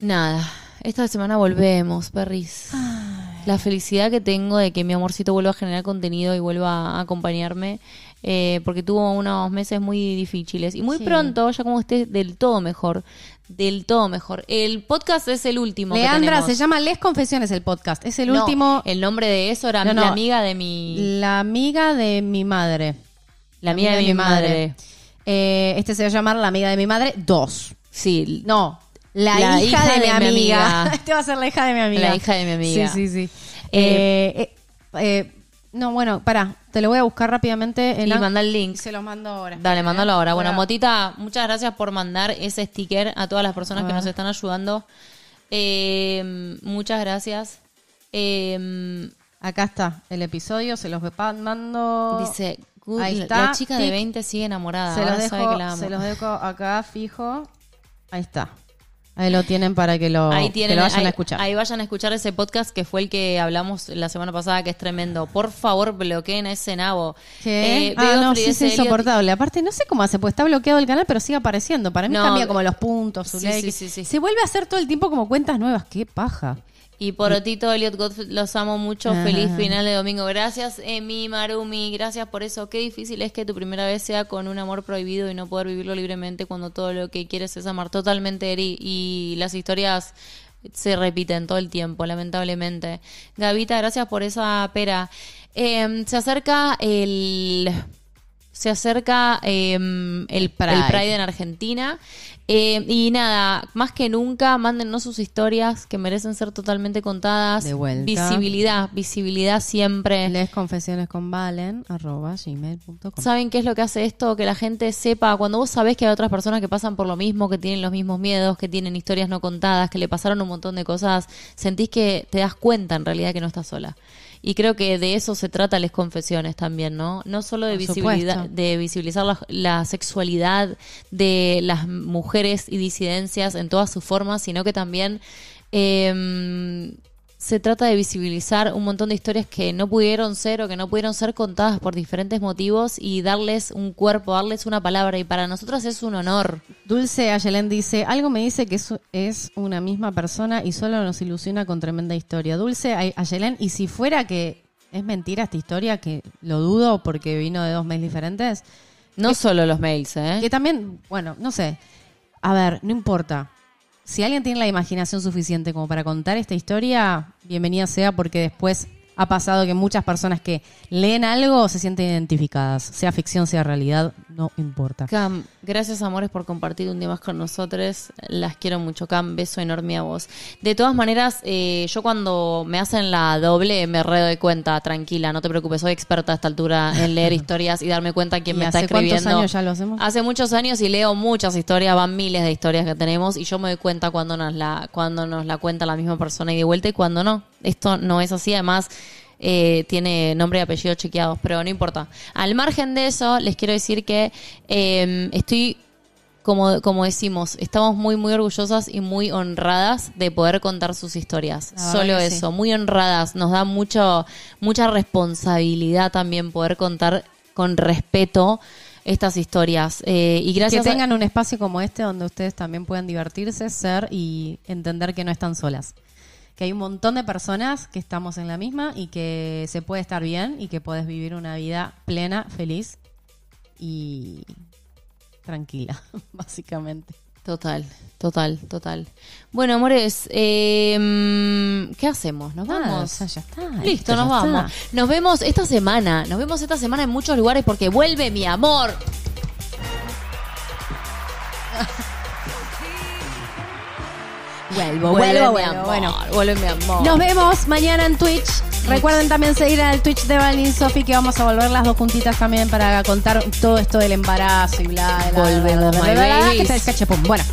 nada. Esta semana volvemos, perris. La felicidad que tengo de que mi amorcito vuelva a generar contenido y vuelva a acompañarme. eh, porque tuvo unos meses muy difíciles. Y muy Sí. pronto, ya como esté del todo mejor. Del todo mejor. El podcast es el último. Leandra, se llama Les Confesiones el podcast. Es el No, último. El nombre de eso era No, no. la amiga de mi. La amiga de mi madre. La amiga de mi madre. Eh, este se va a llamar La amiga de mi madre 2. Sí. No, la, La hija, de, mi amiga. amiga. este va a ser la hija de mi amiga. La hija de mi amiga. Sí, sí, sí. Eh, Eh, eh, eh, no, bueno, pará. Te lo voy a buscar rápidamente. En Y la- manda el link. Se lo mando ahora. Dale, mándalo ahora. Bueno, Motita, muchas gracias por mandar ese sticker a todas las personas que nos están ayudando. Eh, muchas gracias. Eh, Acá está el episodio. Se los mando. dice, "Good, Ahí está, la chica de tic. 20 sigue enamorada. Se los, dejo, que la amo". se los dejo acá fijo. Ahí está. Ahí lo tienen para que lo, Ahí que lo vayan ahí, a escuchar. ahí vayan a escuchar ese podcast que fue el que hablamos la semana pasada, que es tremendo. Por favor, bloqueen a ese nabo. ¿Qué? Eh, ah, no, sí, es insoportable. Aparte, no sé cómo hace, pues está bloqueado el canal, pero sigue apareciendo. Para mí No, cambia como los puntos, su sí, like. sí, sí, sí. Se vuelve a hacer todo el tiempo como cuentas nuevas. ¡Qué paja! Y por Otito, Elliot Gottfried, los amo mucho. Feliz final de domingo. Gracias, Emi, Marumi. Gracias por eso. Qué difícil es que tu primera vez sea con un amor prohibido y no poder vivirlo libremente cuando todo lo que quieres es amar totalmente. Eri. Y las historias se repiten todo el tiempo, lamentablemente. Gavita, gracias por esa pera. Eh, se acerca el. Se acerca eh, el. Pride. en Argentina. Eh, y nada, más que nunca, mándennos sus historias que merecen ser totalmente contadas. De vuelta. Visibilidad, visibilidad siempre. Les confesiones con Valen, arroba gmail.com. ¿Saben qué es lo que hace esto? Que la gente sepa, cuando vos sabés que hay otras personas que pasan por lo mismo, que tienen los mismos miedos, que tienen historias no contadas, que le pasaron un montón de cosas, sentís que te das cuenta en realidad que no estás sola. Y creo que de eso se trata las confesiones también, ¿no? No solo de, visibilidad, de visibilizar la, la sexualidad de las mujeres y disidencias en todas sus formas, sino que también eh, se trata de visibilizar un montón de historias que no pudieron ser o que no pudieron ser contadas por diferentes motivos y darles un cuerpo, darles una palabra. Y para nosotras es un honor. Dulce Ayelén dice, algo me dice que es, es una misma persona y solo nos ilusiona con tremenda historia. Dulce Ay- Ayelén, y si fuera que es mentira esta historia, que lo dudo porque vino de dos mails diferentes, No solo los mails, ¿eh? que también, bueno, no sé, a ver, no importa. Si alguien tiene la imaginación suficiente como para contar esta historia, bienvenida sea porque después ha pasado que muchas personas que leen algo se sienten identificadas, sea ficción, sea realidad, no importa. Cam, gracias amores por compartir un día más con nosotros. Las quiero mucho, Cam. Beso enorme a vos. De todas maneras, eh, yo cuando me hacen la doble me redo de cuenta, tranquila, no te preocupes, soy experta a esta altura en leer historias y darme cuenta quién ¿Y me está hace cuántos escribiendo. años ya lo hacemos? Hace muchos años y leo muchas historias, van miles de historias que tenemos y yo me doy cuenta cuando nos la, cuando nos la cuenta la misma persona y de vuelta y cuando no. Esto no es así, además eh, tiene nombre y apellido chequeados, pero no importa. Al margen de eso, les quiero decir que eh, estoy como, como decimos, estamos muy, muy orgullosas y muy honradas de poder contar sus historias. Solo eso, sí. muy honradas. Nos da mucho, mucha responsabilidad también poder contar con respeto estas historias. Eh, y gracias que a- tengan un espacio como este donde ustedes también puedan divertirse, ser y entender que no están solas. Que hay un montón de personas que estamos en la misma y que se puede estar bien y que puedes vivir una vida plena, feliz y tranquila, básicamente. Total, total, total. Bueno, amores, eh, mm, ¿qué hacemos? ¿Nos Nada, vamos? ya está, Listo, nos ya vamos. está. Nos vemos esta semana. Nos vemos esta semana en muchos lugares porque vuelve mi amor. Vuelvo, vuelvo, vuelvo. Bueno, mi amor. nos vemos mañana en Twitch. Recuerden también seguir al Twitch de Valin Sofi que vamos a volver las dos juntitas también para contar todo esto del embarazo y bla, bla, bla, Volvemos, bla, bla, bla, que tal, cachepum. Bueno,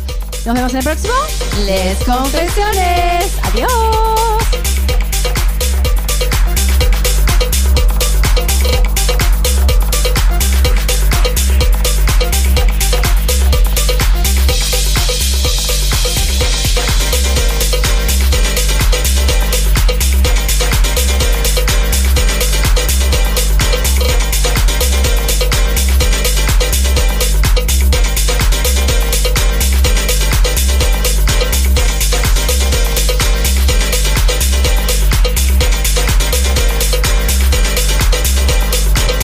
nos vemos en el próximo. Les Confesiones. Adiós.